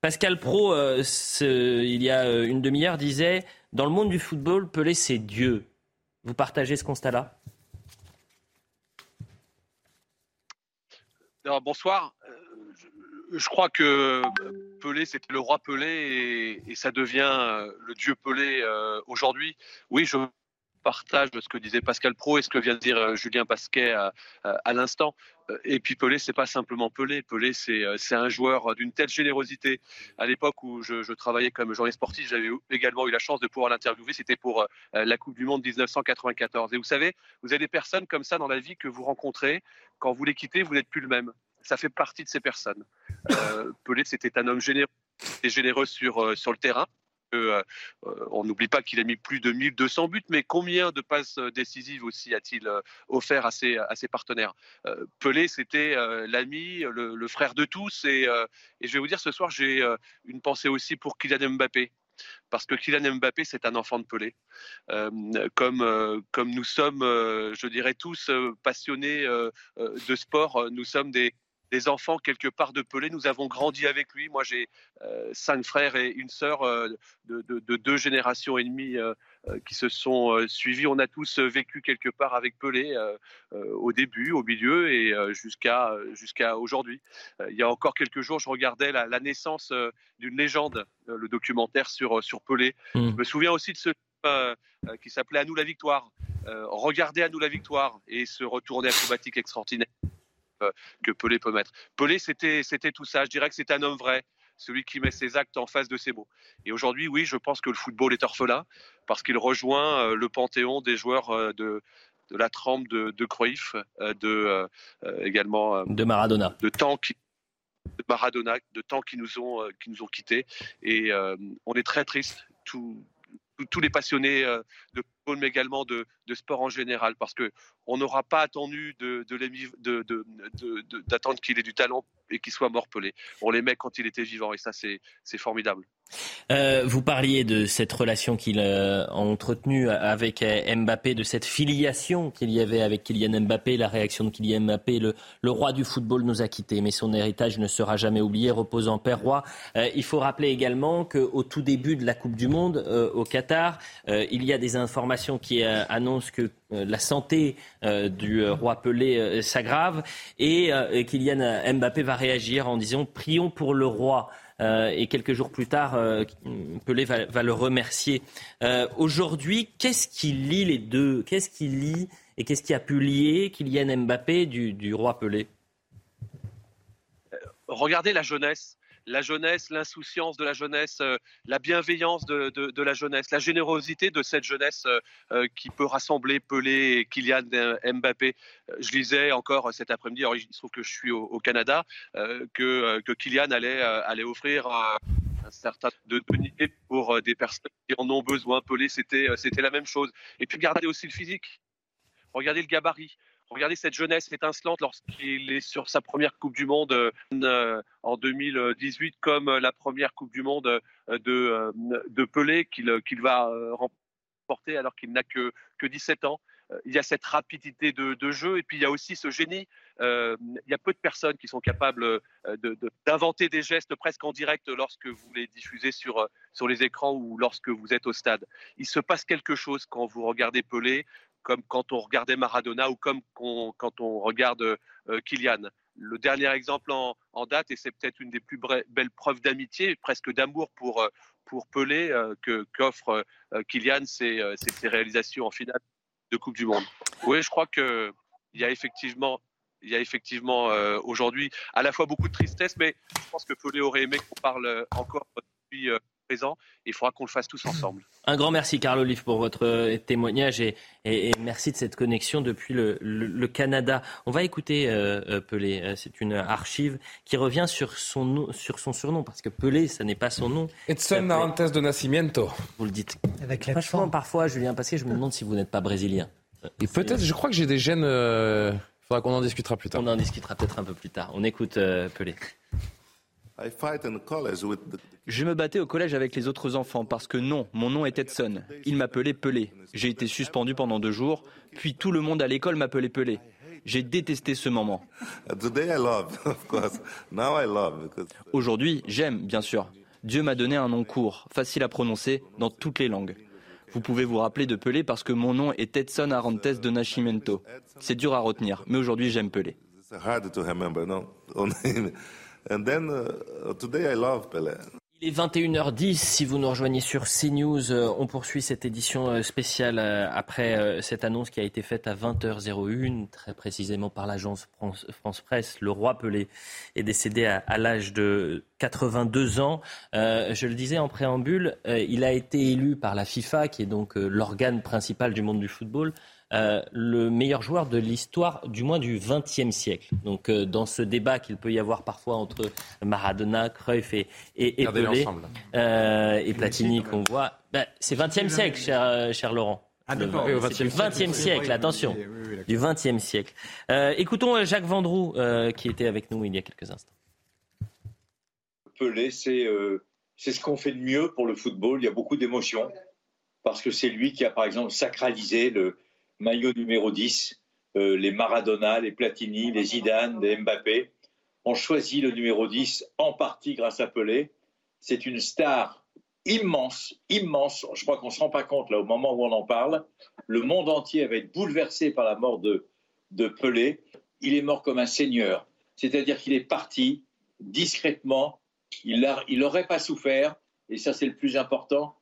Pascal Pro, il y a une demi-heure, disait Dans le monde du football, Pelé, c'est Dieu. Vous partagez ce constat-là? Bonsoir je crois que Pelé, c'était le roi Pelé et, ça devient euh, le dieu Pelé euh, aujourd'hui. Oui, je partage ce que disait Pascal Pro et ce que vient de dire euh, Julien Pasquet à, l'instant. Et puis Pelé, c'est pas simplement Pelé. Pelé, c'est un joueur d'une telle générosité. À l'époque où je, travaillais comme journaliste sportif, j'avais également eu la chance de pouvoir l'interviewer. C'était pour la Coupe du Monde 1994. Et vous savez, vous avez des personnes comme ça dans la vie que vous rencontrez. Quand vous les quittez, vous n'êtes plus le même ça fait partie de ces personnes. Euh, Pelé, c'était un homme généreux, généreux sur, euh, sur le terrain. Euh, on n'oublie pas qu'il a mis plus de 1200 buts, mais combien de passes décisives aussi a-t-il offert à ses, à ses partenaires? Pelé, c'était l'ami, le, frère de tous. Et, et, je vais vous dire, ce soir, j'ai une pensée aussi pour Kylian Mbappé parce que Kylian Mbappé, c'est un enfant de Pelé. comme, comme nous sommes, je dirais tous, passionnés de sport, nous sommes des, des enfants quelque part de Pelé. Nous avons grandi avec lui. Moi, j'ai euh, cinq frères et une sœur euh, de, deux générations et demie euh, qui se sont suivis. On a tous vécu quelque part avec Pelé au début, au milieu et jusqu'à jusqu'à aujourd'hui. il y a encore quelques jours, je regardais la, naissance d'une légende, le documentaire sur sur Pelé. Mmh. Je me souviens aussi de ce qui s'appelait À nous la victoire. regardez à nous la victoire et ce retourné acrobatique extraordinaire euh, que Pelé peut mettre. Pelé, c'était, tout ça. Je dirais que c'est un homme vrai, celui qui met ses actes en face de ses mots. Et aujourd'hui, oui, je pense que le football est orphelin parce qu'il rejoint euh, le panthéon des joueurs euh, de, de la trempe de, de Cruyff, de également de Maradona, de temps qui de Maradona, de temps qui nous ont qui nous ont quittés. Et on est très triste. Tout, tous les passionnés de mais également de, de, sport en général, parce que on n'aura pas attendu d'attendre qu'il ait du talent et qu'il soit morpelé. On les met quand il était vivant, et ça, c'est, formidable. Euh, vous parliez de cette relation qu'il a entretenue avec Mbappé, de cette filiation qu'il y avait avec Kylian Mbappé, la réaction de Kylian Mbappé. Le, le roi du football nous a quittés, mais son héritage ne sera jamais oublié. Reposant père roi. Euh, il faut rappeler également qu'au tout début de la Coupe du Monde euh, au Qatar, il y a des informations qui annoncent que la santé du roi Pelé s'aggrave et Kylian Mbappé va réagir en disant prions pour le roi. Euh, et quelques jours plus tard, euh, Pelé va, le remercier. Euh, aujourd'hui, qu'est-ce qui lie les deux? Qu'est-ce qui lie et qu'est-ce qui a pu lier Kylian Mbappé du roi Pelé? Regardez la jeunesse la jeunesse, l'insouciance de la jeunesse, euh, la bienveillance de, la jeunesse, la générosité de cette jeunesse euh, euh, qui peut rassembler Pelé et Kylian Mbappé. Je lisais encore cet après-midi, il se trouve que je suis au, Canada, que, que, Kylian allait, allait offrir un certain de donner pour des personnes qui en ont besoin. Pelé, c'était la même chose. Et puis regardez aussi le physique. Regardez le gabarit. Regardez cette jeunesse étincelante lorsqu'il est sur sa première Coupe du Monde euh, en 2018, comme la première Coupe du Monde euh, de, de Pelé qu'il va remporter alors qu'il n'a que, que 17 ans il y a cette rapidité de, jeu et puis il y a aussi ce génie. il y a peu de personnes qui sont capables d'inventer des gestes presque en direct lorsque vous les diffusez sur, sur les écrans ou lorsque vous êtes au stade. Il se passe quelque chose quand vous regardez Pelé comme quand on regardait Maradona ou comme quand on regarde euh, Kylian. Le dernier exemple en, date, et c'est peut-être une des plus belles preuves d'amitié, presque d'amour pour, euh, pour Pelé, euh, que, qu'offre Kylian, c'est, ses réalisations en finale de Coupe du Monde. Oui, je crois qu'il y a effectivement il y a effectivement aujourd'hui à la fois beaucoup de tristesse, mais je pense que Pelé aurait aimé qu'on parle encore depuis présent. Il faudra qu'on le fasse tous ensemble. Un grand merci, Carl Olive, pour votre euh, témoignage et, merci de cette connexion depuis le, Canada. On va écouter euh, euh, Pelé. C'est une archive qui revient sur son, sur son surnom, parce que Pelé, ça n'est pas son nom. Edson Narantes de Nascimento. Vous le dites. Avec Franchement, parfois, Julien Pasquet, je me demande si vous n'êtes pas brésilien. Et peut-être, je crois que j'ai des gènes. Il faudra qu'on en discutera plus tard. On en discutera peut-être un peu plus tard. On écoute Pelé. Je me battais au collège avec les autres enfants parce que non, mon nom est Edson. Il m'appelait Pelé. J'ai été suspendu pendant deux jours, puis tout le monde à l'école m'appelait Pelé. J'ai détesté ce moment. Aujourd'hui, j'aime, bien sûr. Dieu m'a donné un nom court, facile à prononcer, dans toutes les langues. Vous pouvez vous rappeler de Pelé parce que mon nom est Edson Arantes de Nascimento. C'est dur à retenir, mais aujourd'hui j'aime Pelé. And then, uh, today Pelé. Il est 21h10. Si vous nous rejoignez sur CNews, euh, on poursuit cette édition euh, spéciale euh, après cette annonce qui a été faite à 20h01, très précisément par l'agence France, Presse. Le roi Pelé est décédé à, l'âge de 82 ans. Je le disais en préambule, il a été élu par la FIFA, qui est donc l'organe principal du monde du football, euh, le meilleur joueur de l'histoire, du moins du XXe siècle. Donc, euh, dans ce débat qu'il peut y avoir parfois entre Maradona, Cruyff et, et, et Pelé, euh, et Platini qu'on voit, ben, c'est XXe siècle, cher, cher Laurent. Ah, le, c'est 20e siècle, attention, du XXe siècle. écoutons Jacques Vendroux, qui était avec nous il y a quelques instants. Pelé, c'est c'est ce qu'on fait de mieux pour le football. Il y a beaucoup d'émotions parce que c'est lui qui a, par exemple, sacralisé le, maillot numéro 10, euh, les Maradona, les Platini, les Zidane, les Mbappé, ont choisi le numéro 10 en partie grâce à Pelé. C'est une star immense, immense. Je crois qu'on ne se rend pas compte là au moment où on en parle. Le monde entier va être bouleversé par la mort de, de Pelé. Il est mort comme un seigneur, c'est-à-dire qu'il est parti discrètement. Il n'aurait pas souffert, et ça c'est le plus important.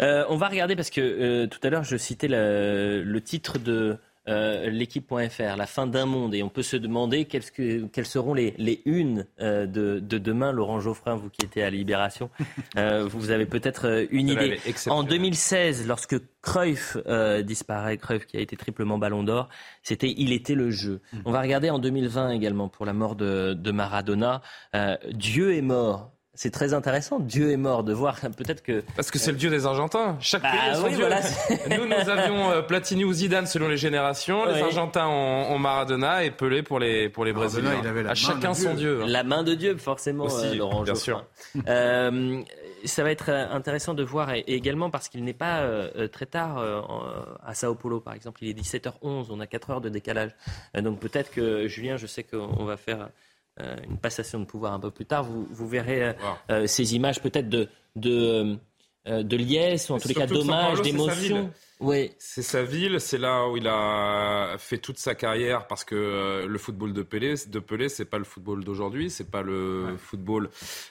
Euh, on va regarder parce que euh, tout à l'heure je citais le, titre de euh, l'équipe.fr, la fin d'un monde, et on peut se demander quelles, seront les, unes de, demain. Laurent Geoffrin, vous qui étiez à Libération, vous avez peut-être une idée. En 2016, lorsque Cruyff disparaît, Cruyff qui a été triplement Ballon d'Or, c'était il était le jeu. Mmh. On va regarder en 2020 également pour la mort de Maradona. Dieu est mort c'est très intéressant. Dieu est mort de voir peut-être que. Parce que c'est le dieu des Argentins. Chaque bah pays a son dieu. Nous, nous avions euh, Platini ou Zidane selon les générations. Les Argentins ont, Maradona et Pelé pour les pour les Brésiliens. Il avait la à chacun son dieu. La main de Dieu, forcément, euh, Laurent. Bien sûr. Euh, ça va être intéressant de voir et également parce qu'il n'est pas très tard à Sao Paulo, par exemple. Il est 17h11. On a 4 heures de décalage. donc peut-être que Julien, je sais qu'on va faire euh, une passation de pouvoir un peu plus tard, vous, vous verrez euh, euh, ces images peut-être de, de, de liesse ou en tous les cas d'hommage, d'émotion. Oui. C'est sa ville, c'est là où il a fait toute sa carrière parce que euh, le football de Pelé, de Pelé, c'est pas le football d'aujourd'hui, c'est pas le football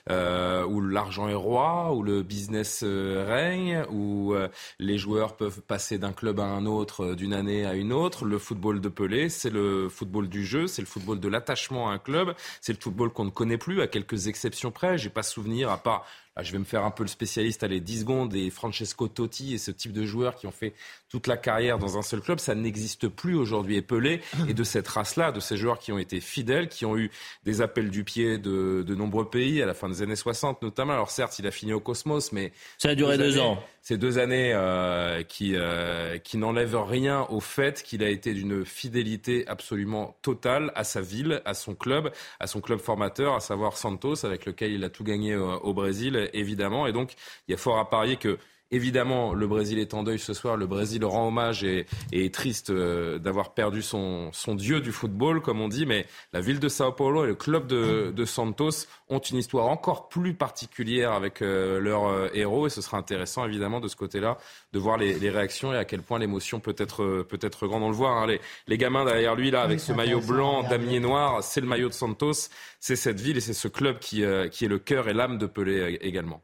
euh, où l'argent est roi, où le business euh, règne, où les joueurs peuvent passer d'un club à un autre, d'une année à une autre. Le football de Pelé, c'est le football du jeu, c'est le football de l'attachement à un club, c'est le football qu'on ne connaît plus à quelques exceptions près. J'ai pas souvenir à part je vais me faire un peu le spécialiste, allez, 10 secondes, et Francesco Totti et ce type de joueurs qui ont fait toute la carrière dans un seul club, ça n'existe plus aujourd'hui. Et Pelé est de cette race-là, de ces joueurs qui ont été fidèles, qui ont eu des appels du pied de, de nombreux pays à la fin des années 60 notamment. Alors certes, il a fini au Cosmos, mais ça a duré deux, ans. Ces deux années euh, qui euh, qui n'enlèvent rien au fait qu'il a été d'une fidélité absolument totale à sa ville, à son club, à son club formateur, à savoir Santos, avec lequel il a tout gagné euh, au Brésil, évidemment. Et donc, il y a fort à parier que Évidemment, le Brésil est en deuil ce soir. Le Brésil rend hommage et, est triste euh, d'avoir perdu son, dieu du football, comme on dit. Mais la ville de Sao Paulo et le club de, Santos ont une histoire encore plus particulière avec euh, leurs euh, héros. Et ce sera intéressant, évidemment, de ce côté-là, de voir les, réactions et à quel point l'émotion peut être, peut être grande. On le voit, hein, les, gamins derrière lui, là, avec ce maillot blanc, damier noir, c'est le maillot de Santos. C'est cette ville et c'est ce club qui, qui est le cœur et l'âme de Pelé également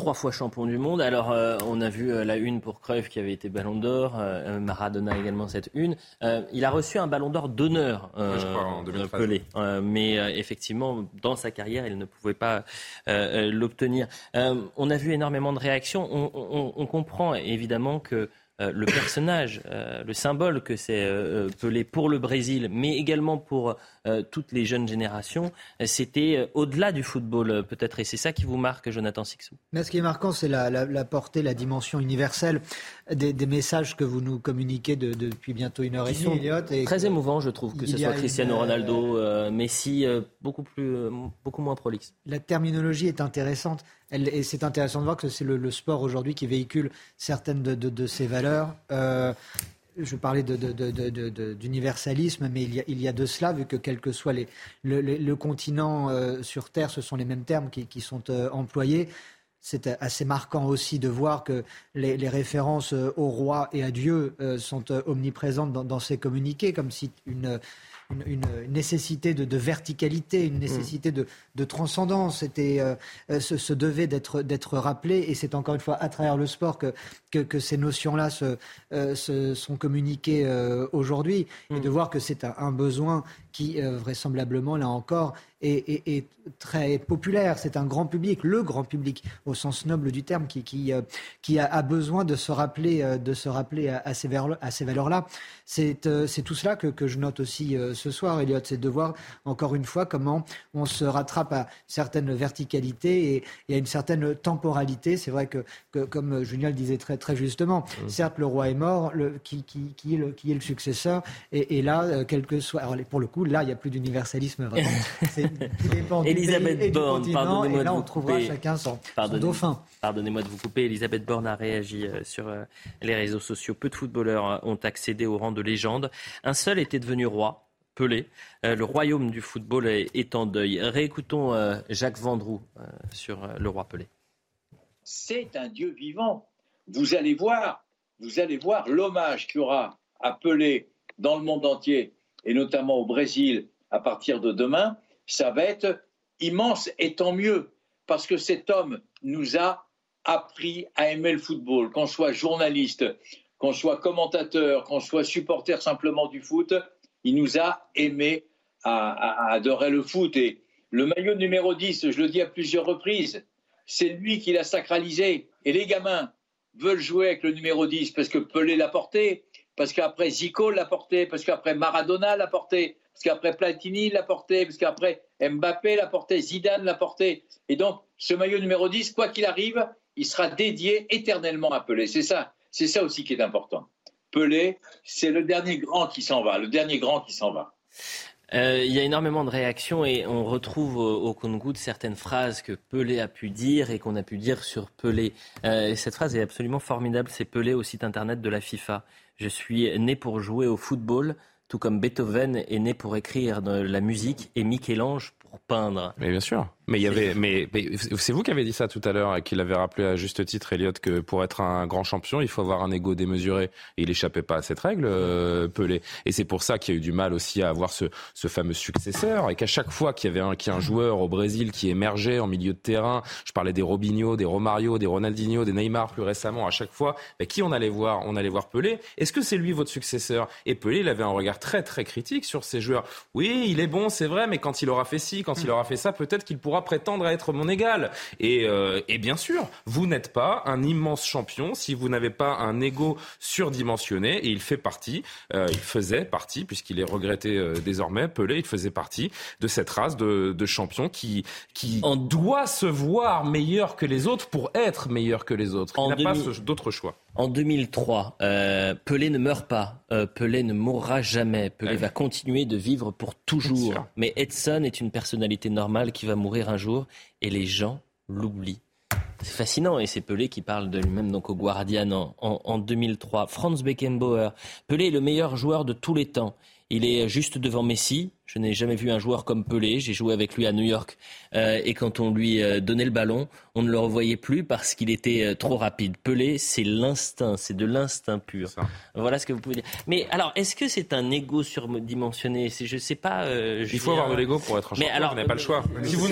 trois fois champion du monde. Alors, euh, on a vu euh, la une pour Cruyff qui avait été Ballon d'Or, euh, Maradona également cette une. il a reçu un Ballon d'Or d'honneur, Pelé. mais effectivement, dans sa carrière, il ne pouvait pas l'obtenir. on a vu énormément de réactions. on comprend évidemment que euh, le personnage, euh, le symbole que c'est euh, Pelé pour le Brésil, mais également pour toutes les jeunes générations, c'était au-delà du football peut-être. Et c'est ça qui vous marque, Jonathan Sixou? Mais ce qui est marquant, c'est la, portée, la dimension universelle des, messages que vous nous communiquez depuis bientôt une heure et demie, très émouvant, je trouve, que ce soit Cristiano Ronaldo, Messi, beaucoup, plus, beaucoup moins prolixe. La terminologie est intéressante et c'est intéressant de voir que c'est le, sport aujourd'hui qui véhicule certaines de, ces valeurs. Euh, je parlais d'universalisme, mais il y, a, de cela, vu que quel que soit le, continent euh, sur Terre, ce sont les mêmes termes qui, sont euh, employés. C'est assez marquant aussi de voir que les, références au roi et à Dieu sont omniprésentes dans, dans, ces communiqués, comme si une une, nécessité de, verticalité, une nécessité de, transcendance. C'était, euh, euh, ce, devait d'être rappelé, et c'est encore une fois à travers le sport que, que, ces notions-là se, euh, sont communiquées aujourd'hui, et mm. de voir que c'est un, besoin qui vraisemblablement, là encore, est, très populaire. C'est un grand public, le grand public, au sens noble du terme, qui, qui, qui a, besoin de se rappeler, de se rappeler à, ces, valeurs-là. C'est tout cela que, que, je note aussi ce soir, Elliot, c'est de voir encore une fois comment on se rattrape à certaines verticalités et, à une certaine temporalité. C'est vrai que, comme Julien le disait très, très justement, mmh. certes, le roi est mort, le, qui, qui, qui, est le, qui est le successeur, et, là, euh, quel que soit. Alors, pour le coup, là, il n'y a plus d'universalisme vraiment. dépend Elisabeth Borne, pardonnez-moi de vous couper. chacun son, dauphin. Pardonnez-moi de vous couper. Elisabeth Borne a réagi euh, sur euh, les réseaux sociaux. Peu de footballeurs ont accédé au rang de légende. Un seul était devenu roi. Pelé. Euh, le royaume du football est, en deuil. Réécoutons euh, Jacques Vendroux euh, sur le roi Pelé. C'est un dieu vivant. Vous allez voir, vous allez voir l'hommage qu'il y aura à Pelé dans le monde entier et notamment au Brésil à partir de demain. Ça va être immense et tant mieux parce que cet homme nous a appris à aimer le football, qu'on soit journaliste, qu'on soit commentateur, qu'on soit supporter simplement du foot, il nous a aimés à, adorer le foot. Et le maillot numéro 10, je le dis à plusieurs reprises, c'est lui qui l'a sacralisé. Et les gamins veulent jouer avec le numéro 10 parce que Pelé l'a porté, parce qu'après Zico l'a porté, parce qu'après Maradona l'a porté, parce qu'après Platini l'a porté, parce qu'après Mbappé l'a porté, Zidane l'a porté. Et donc, ce maillot numéro 10, quoi qu'il arrive, il sera dédié éternellement à Pelé. C'est ça, c'est ça aussi qui est important. Pelé, c'est le dernier grand qui s'en va, le dernier grand qui s'en va. Euh, il y a énormément de réactions et on retrouve au, compte certaines phrases que Pelé a pu dire et qu'on a pu dire sur Pelé. Euh, cette phrase est absolument formidable. C'est Pelé au site internet de la FIFA. Je suis né pour jouer au football, tout comme Beethoven est né pour écrire de la musique et Michel-Ange pour peindre. Mais bien sûr. Mais il y avait, mais, c'est vous qui avez dit ça tout à l'heure et qui l'avez rappelé à juste titre, Elliot, que pour être un grand champion, il faut avoir un ego démesuré. Et il échappait pas à cette règle, euh, Pelé. Et c'est pour ça qu'il y a eu du mal aussi à avoir ce, ce fameux successeur et qu'à chaque fois qu'il y avait un, qu'il y a un joueur au Brésil qui émergeait en milieu de terrain, je parlais des Robinho, des Romario, des Ronaldinho, des Neymar plus récemment, à chaque fois, bah, qui on allait voir? On allait voir Pelé. Est-ce que c'est lui votre successeur? Et Pelé, il avait un regard très très critique sur ces joueurs. Oui, il est bon, c'est vrai, mais quand il aura fait ci, quand il aura fait ça, peut-être qu'il pourra prétendre à être mon égal. Et, euh, et bien sûr, vous n'êtes pas un immense champion si vous n'avez pas un ego surdimensionné. Et il fait partie, euh, il faisait partie, puisqu'il est regretté euh, désormais, Pelé, il faisait partie de cette race de, de champions qui, qui doit se voir meilleur que les autres pour être meilleur que les autres. Il n'a pas d'autre choix. En 2003, euh, Pelé ne meurt pas. Euh, Pelé ne mourra jamais. Pelé va continuer de vivre pour toujours. Mais Edson est une personnalité normale qui va mourir un jour et les gens l'oublient. C'est fascinant et c'est Pelé qui parle de lui-même donc au Guardian en, en 2003. Franz Beckenbauer. Pelé est le meilleur joueur de tous les temps. Il est juste devant Messi. Je n'ai jamais vu un joueur comme Pelé. J'ai joué avec lui à New York. Euh, et quand on lui euh, donnait le ballon, on ne le revoyait plus parce qu'il était euh, trop rapide. Pelé, c'est l'instinct. C'est de l'instinct pur. Voilà ce que vous pouvez dire. Mais alors, est-ce que c'est un ego surdimensionné? Je ne sais pas. Il faut avoir de l'ego pour être un champion. Mais alors, vous n'avez pas le choix. Si vous,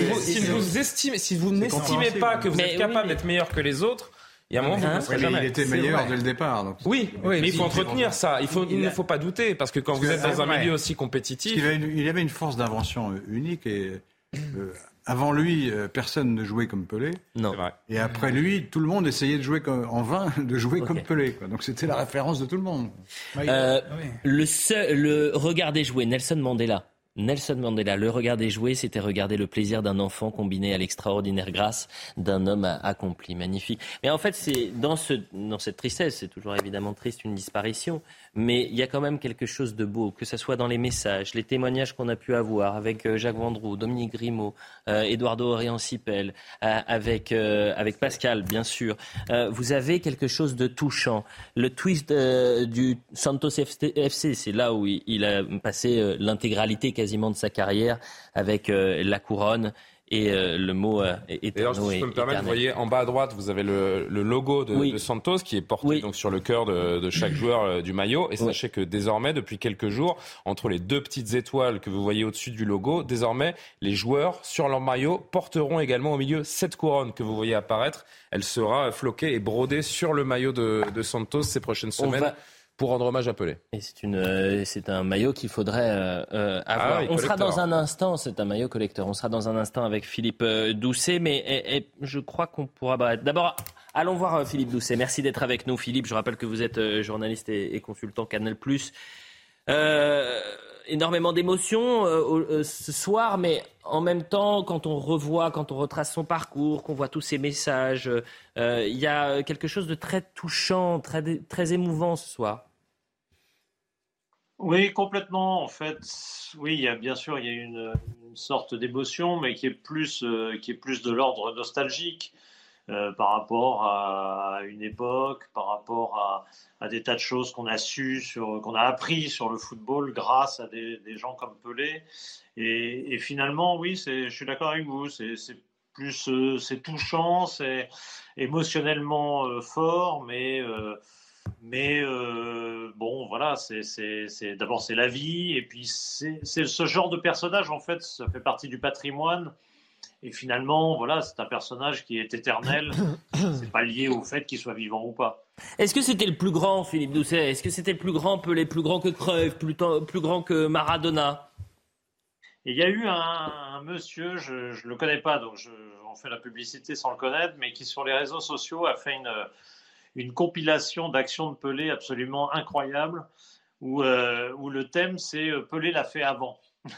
si vous n'estimez pas que vous êtes capable d'être meilleur que les autres, il y a un moment, vous serez jamais. Il était meilleur dès le départ. Donc... Oui, mais il faut entretenir ça. Il, faut, il, ne faut pas douter, parce que quand vous êtes dans un milieu aussi compétitif... Il, avait une, il avait une force d'invention euh, unique et... Euh, avant lui, euh, personne ne jouait comme Pelé. Non. Et après lui, tout le monde essayait de jouer comme, en vain de jouer comme Pelé. Quoi. Donc c'était la référence de tout le monde. Euh, le, seul, le regardez jouer Nelson Mandela. Nelson Mandela, le regarder jouer, c'était regarder le plaisir d'un enfant combiné à l'extraordinaire grâce d'un homme accompli. Magnifique. Mais en fait, c'est dans, ce, dans cette tristesse, c'est toujours évidemment triste une disparition, mais il y a quand même quelque chose de beau, que ce soit dans les messages, les témoignages qu'on a pu avoir avec euh, Jacques Vendroux, Dominique Grimaud, euh, Eduardo Oriancipel, euh, avec, avec Pascal, bien sûr. vous avez quelque chose de touchant. Le twist du Santos FC, c'est là où il a passé l'intégralité quasiment de sa carrière avec la couronne et euh, le mot euh, D'ailleurs, si je peux me permettre, vous voyez en bas à droite, vous avez le, le logo de, de, Santos qui est porté donc sur le cœur de, de chaque joueur euh, du maillot. Et sachez que désormais, depuis quelques jours, entre les deux petites étoiles que vous voyez au-dessus du logo, désormais, les joueurs sur leur maillot porteront également au milieu cette couronne que vous voyez apparaître. Elle sera floquée et brodée sur le maillot de, Santos ces prochaines semaines pour rendre hommage à Pelé. Et c'est une, euh, c'est un maillot qu'il faudrait euh, euh, avoir. Ah on sera dans un instant, c'est un maillot collecteur. On sera dans un instant avec Philippe Doucet, mais je crois qu'on pourra. Bah, d'abord, allons voir Philippe Doucet. Merci d'être avec nous, Philippe. Je rappelle que vous êtes journaliste et, et consultant Canal+. énormément d'émotions ce soir, mais en même temps, quand on revoit, quand on retrace son parcours, qu'on voit tous ces messages, il y a quelque chose de très touchant, très, très émouvant ce soir. Oui, complètement. En fait, oui, il y a bien sûr il y a une, sorte d'émotion, mais qui est plus euh, qui est plus de l'ordre nostalgique euh, par rapport à une époque, par rapport à, des tas de choses qu'on a su qu'on a appris sur le football grâce à des, gens comme Pelé. Et, finalement, oui, je suis d'accord avec vous. C'est, plus euh, c'est touchant, c'est émotionnellement fort, mais mais euh, bon, voilà, c'est d'abord c'est la vie, et puis c'est ce genre de personnage en fait, ça fait partie du patrimoine. Et finalement, voilà, c'est un personnage qui est éternel. c'est pas lié au fait qu'il soit vivant ou pas. Est-ce que c'était le plus grand, Philippe Doucet? Est-ce que c'était le plus grand, Pelé, plus grand que Cruyff, plus, plus grand que Maradona? Il y a eu un, monsieur, je ne le connais pas, donc je, on fait la publicité sans le connaître, mais qui sur les réseaux sociaux a fait une une compilation d'actions de Pelé absolument incroyable, où, euh, où le thème c'est euh, Pelé l'a fait avant.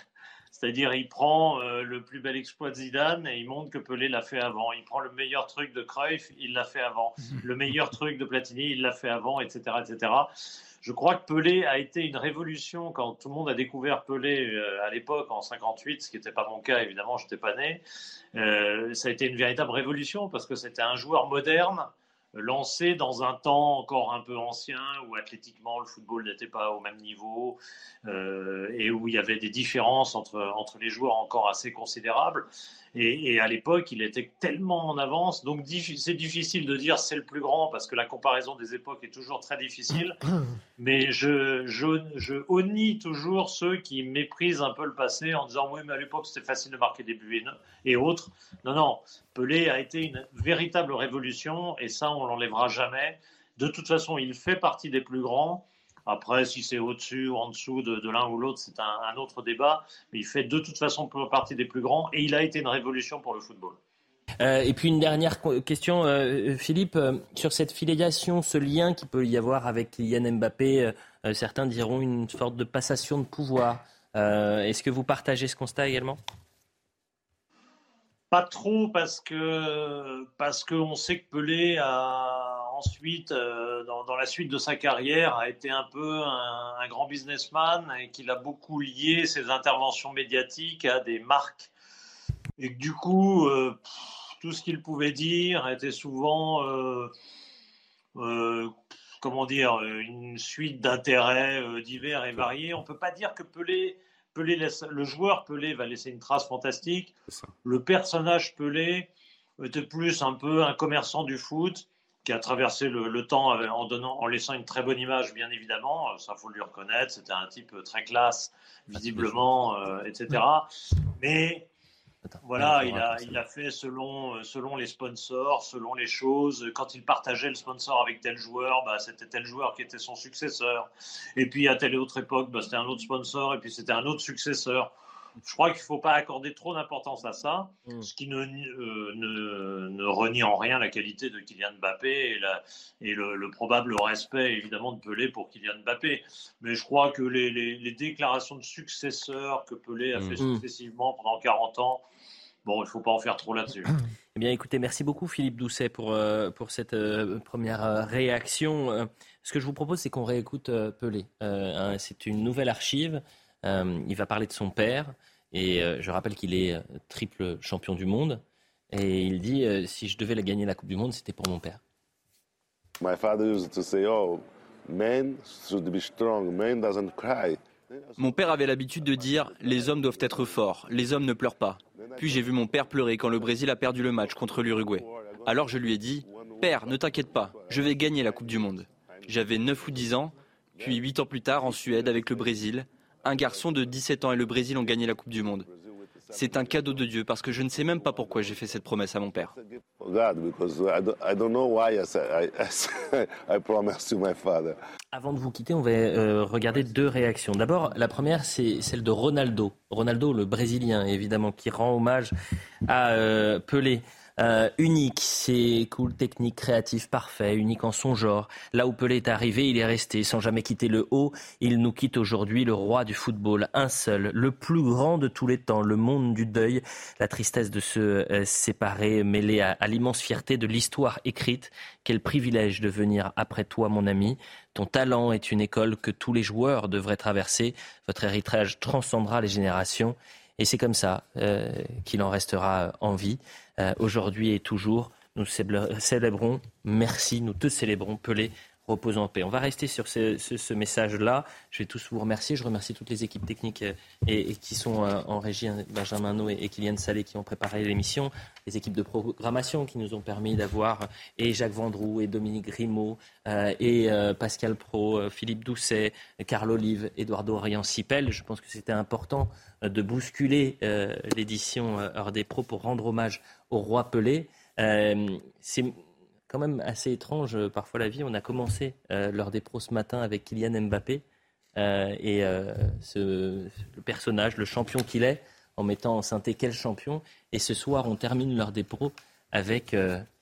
C'est-à-dire, il prend euh, le plus bel exploit de Zidane et il montre que Pelé l'a fait avant. Il prend le meilleur truc de Cruyff, il l'a fait avant. Le meilleur truc de Platini, il l'a fait avant, etc., etc. Je crois que Pelé a été une révolution quand tout le monde a découvert Pelé à l'époque en 58, ce qui n'était pas mon cas évidemment, je n'étais pas né. ça a été une véritable révolution parce que c'était un joueur moderne lancé dans un temps encore un peu ancien où athlétiquement le football n'était pas au même niveau euh, et où il y avait des différences entre, entre les joueurs encore assez considérables. Et, à l'époque, il était tellement en avance. Donc, c'est difficile de dire c'est le plus grand parce que la comparaison des époques est toujours très difficile. Mais je, je, toujours ceux qui méprisent un peu le passé en disant oui, mais à l'époque, c'était facile de marquer des buts et autres. Non, non. Pelé a été une véritable révolution et ça, on l'enlèvera jamais. De toute façon, il fait partie des plus grands. Après, si c'est au-dessus ou en dessous de, l'un ou l'autre, c'est un, autre débat. Mais il fait de toute façon partie des plus grands et il a été une révolution pour le football. Euh, et puis une dernière question, euh, Philippe, euh, sur cette filiation, ce lien qu'il peut y avoir avec Yann Mbappé, certains diront une sorte de passation de pouvoir. Est-ce que vous partagez ce constat également? Pas trop, parce que parce qu'on sait que Pelé a ensuite, dans, la suite de sa carrière, a été un peu un, grand businessman et qu'il a beaucoup lié ses interventions médiatiques à des marques. Et que du coup, tout ce qu'il pouvait dire était souvent, euh, euh, comment dire, une suite d'intérêts euh, divers et variés. On ne peut pas dire que Pelé, Pelé laisse, le joueur Pelé va laisser une trace fantastique. Le personnage Pelé était plus un peu un commerçant du foot qui a traversé le, temps en, donnant, en laissant une très bonne image, bien évidemment. Ça, faut lui reconnaître. C'était un type très classe, visiblement, etc. Mais voilà, il a, il a fait selon, euh, selon les sponsors, selon les choses. Quand il partageait le sponsor avec tel joueur, bah, c'était tel joueur qui était son successeur. Et puis à telle autre époque, bah, c'était un autre sponsor et puis c'était un autre successeur. Je crois qu'il ne faut pas accorder trop d'importance à ça, mm. ce qui ne, euh, ne, ne, renie en rien la qualité de Kylian Mbappé et, la, et le, probable respect évidemment de Pelé pour Kylian Mbappé. Mais je crois que les, les, déclarations de successeurs que Pelé a fait mm. successivement pendant 40 ans, bon, il ne faut pas en faire trop là-dessus. Eh bien, écoutez, merci beaucoup Philippe Doucet pour, euh, pour cette euh, première réaction. Ce que je vous propose, c'est qu'on réécoute Pelé. Hein, c'est une nouvelle archive. Euh, il va parler de son père. Et euh, je rappelle qu'il est euh, triple champion du monde. Et il dit si je devais gagner la Coupe du Monde, c'était pour mon père. Mon père avait l'habitude de dire les hommes doivent être forts, les hommes ne pleurent pas. Puis j'ai vu mon père pleurer quand le Brésil a perdu le match contre l'Uruguay. Alors je lui ai dit Père, ne t'inquiète pas, je vais gagner la Coupe du Monde. J'avais 9 ou 10 ans, puis 8 ans plus tard en Suède avec le Brésil, un garçon de 17 ans et le Brésil ont gagné la Coupe du Monde. C'est un cadeau de Dieu parce que je ne sais même pas pourquoi j'ai fait cette promesse à mon père. Avant de vous quitter, on va euh, regarder deux réactions. D'abord, la première, c'est celle de Ronaldo. Ronaldo, le Brésilien, évidemment, qui rend hommage à euh, Pelé. Euh, unique, c'est cool, technique, créatif, parfait, unique en son genre. Là où Pelé est arrivé, il est resté sans jamais quitter le haut. Il nous quitte aujourd'hui, le roi du football, un seul, le plus grand de tous les temps, le monde du deuil, la tristesse de se euh, séparer, mêlée à, l'immense fierté de l'histoire écrite. Quel privilège de venir après toi, mon ami. Ton talent est une école que tous les joueurs devraient traverser. Votre héritage transcendra les générations. Et c'est comme ça euh, qu'il en restera en vie. Euh, aujourd'hui et toujours, nous célébrons, merci, nous te célébrons, Pelé, repose en paix. On va rester sur ce, message-là. Je vais tous vous remercier. Je remercie toutes les équipes techniques euh, et, qui sont en régie, hein, Benjamin Noé et Kylian Salé qui ont préparé l'émission, les équipes de programmation qui nous ont permis d'avoir et Jacques Vendroux et Dominique Grimaud et Pascal Pro, Philippe Doucet, Carl Olive, Eduardo Rian-Sipel. Je pense que c'était important de bousculer euh, l'édition euh, Heure des Pros pour rendre hommage au roi Pelé. Euh, c'est quand même assez étrange parfois la vie. On a commencé l'Heure des Pros ce matin avec Kylian Mbappé et ce, le personnage, le champion qu'il est, en mettant en synthé quel champion. Et ce soir, on termine l'Heure des Pros avec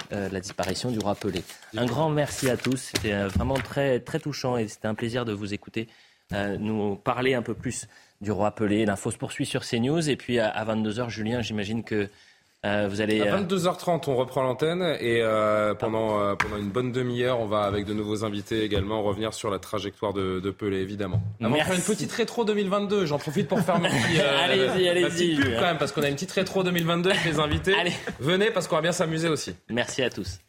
la disparition du roi Pelé. Un grand merci à tous. C'était vraiment très, très touchant et c'était un plaisir de vous écouter nous parler un peu plus du roi Pelé. L'info se poursuit sur CNews. Et puis à, 22h, Julien, j'imagine que euh, vous allez. À 22h30, euh, on reprend l'antenne et euh, pendant, pendant une bonne demi-heure, on va avec de nouveaux invités également revenir sur la trajectoire de, de Pelé, évidemment. On va faire une petite rétro 2022. J'en profite pour faire ma petite, allez-y, allez-y, quand même parce qu'on a une petite rétro 2022 avec les invités. Allez. Venez parce qu'on va bien s'amuser aussi. Merci à tous.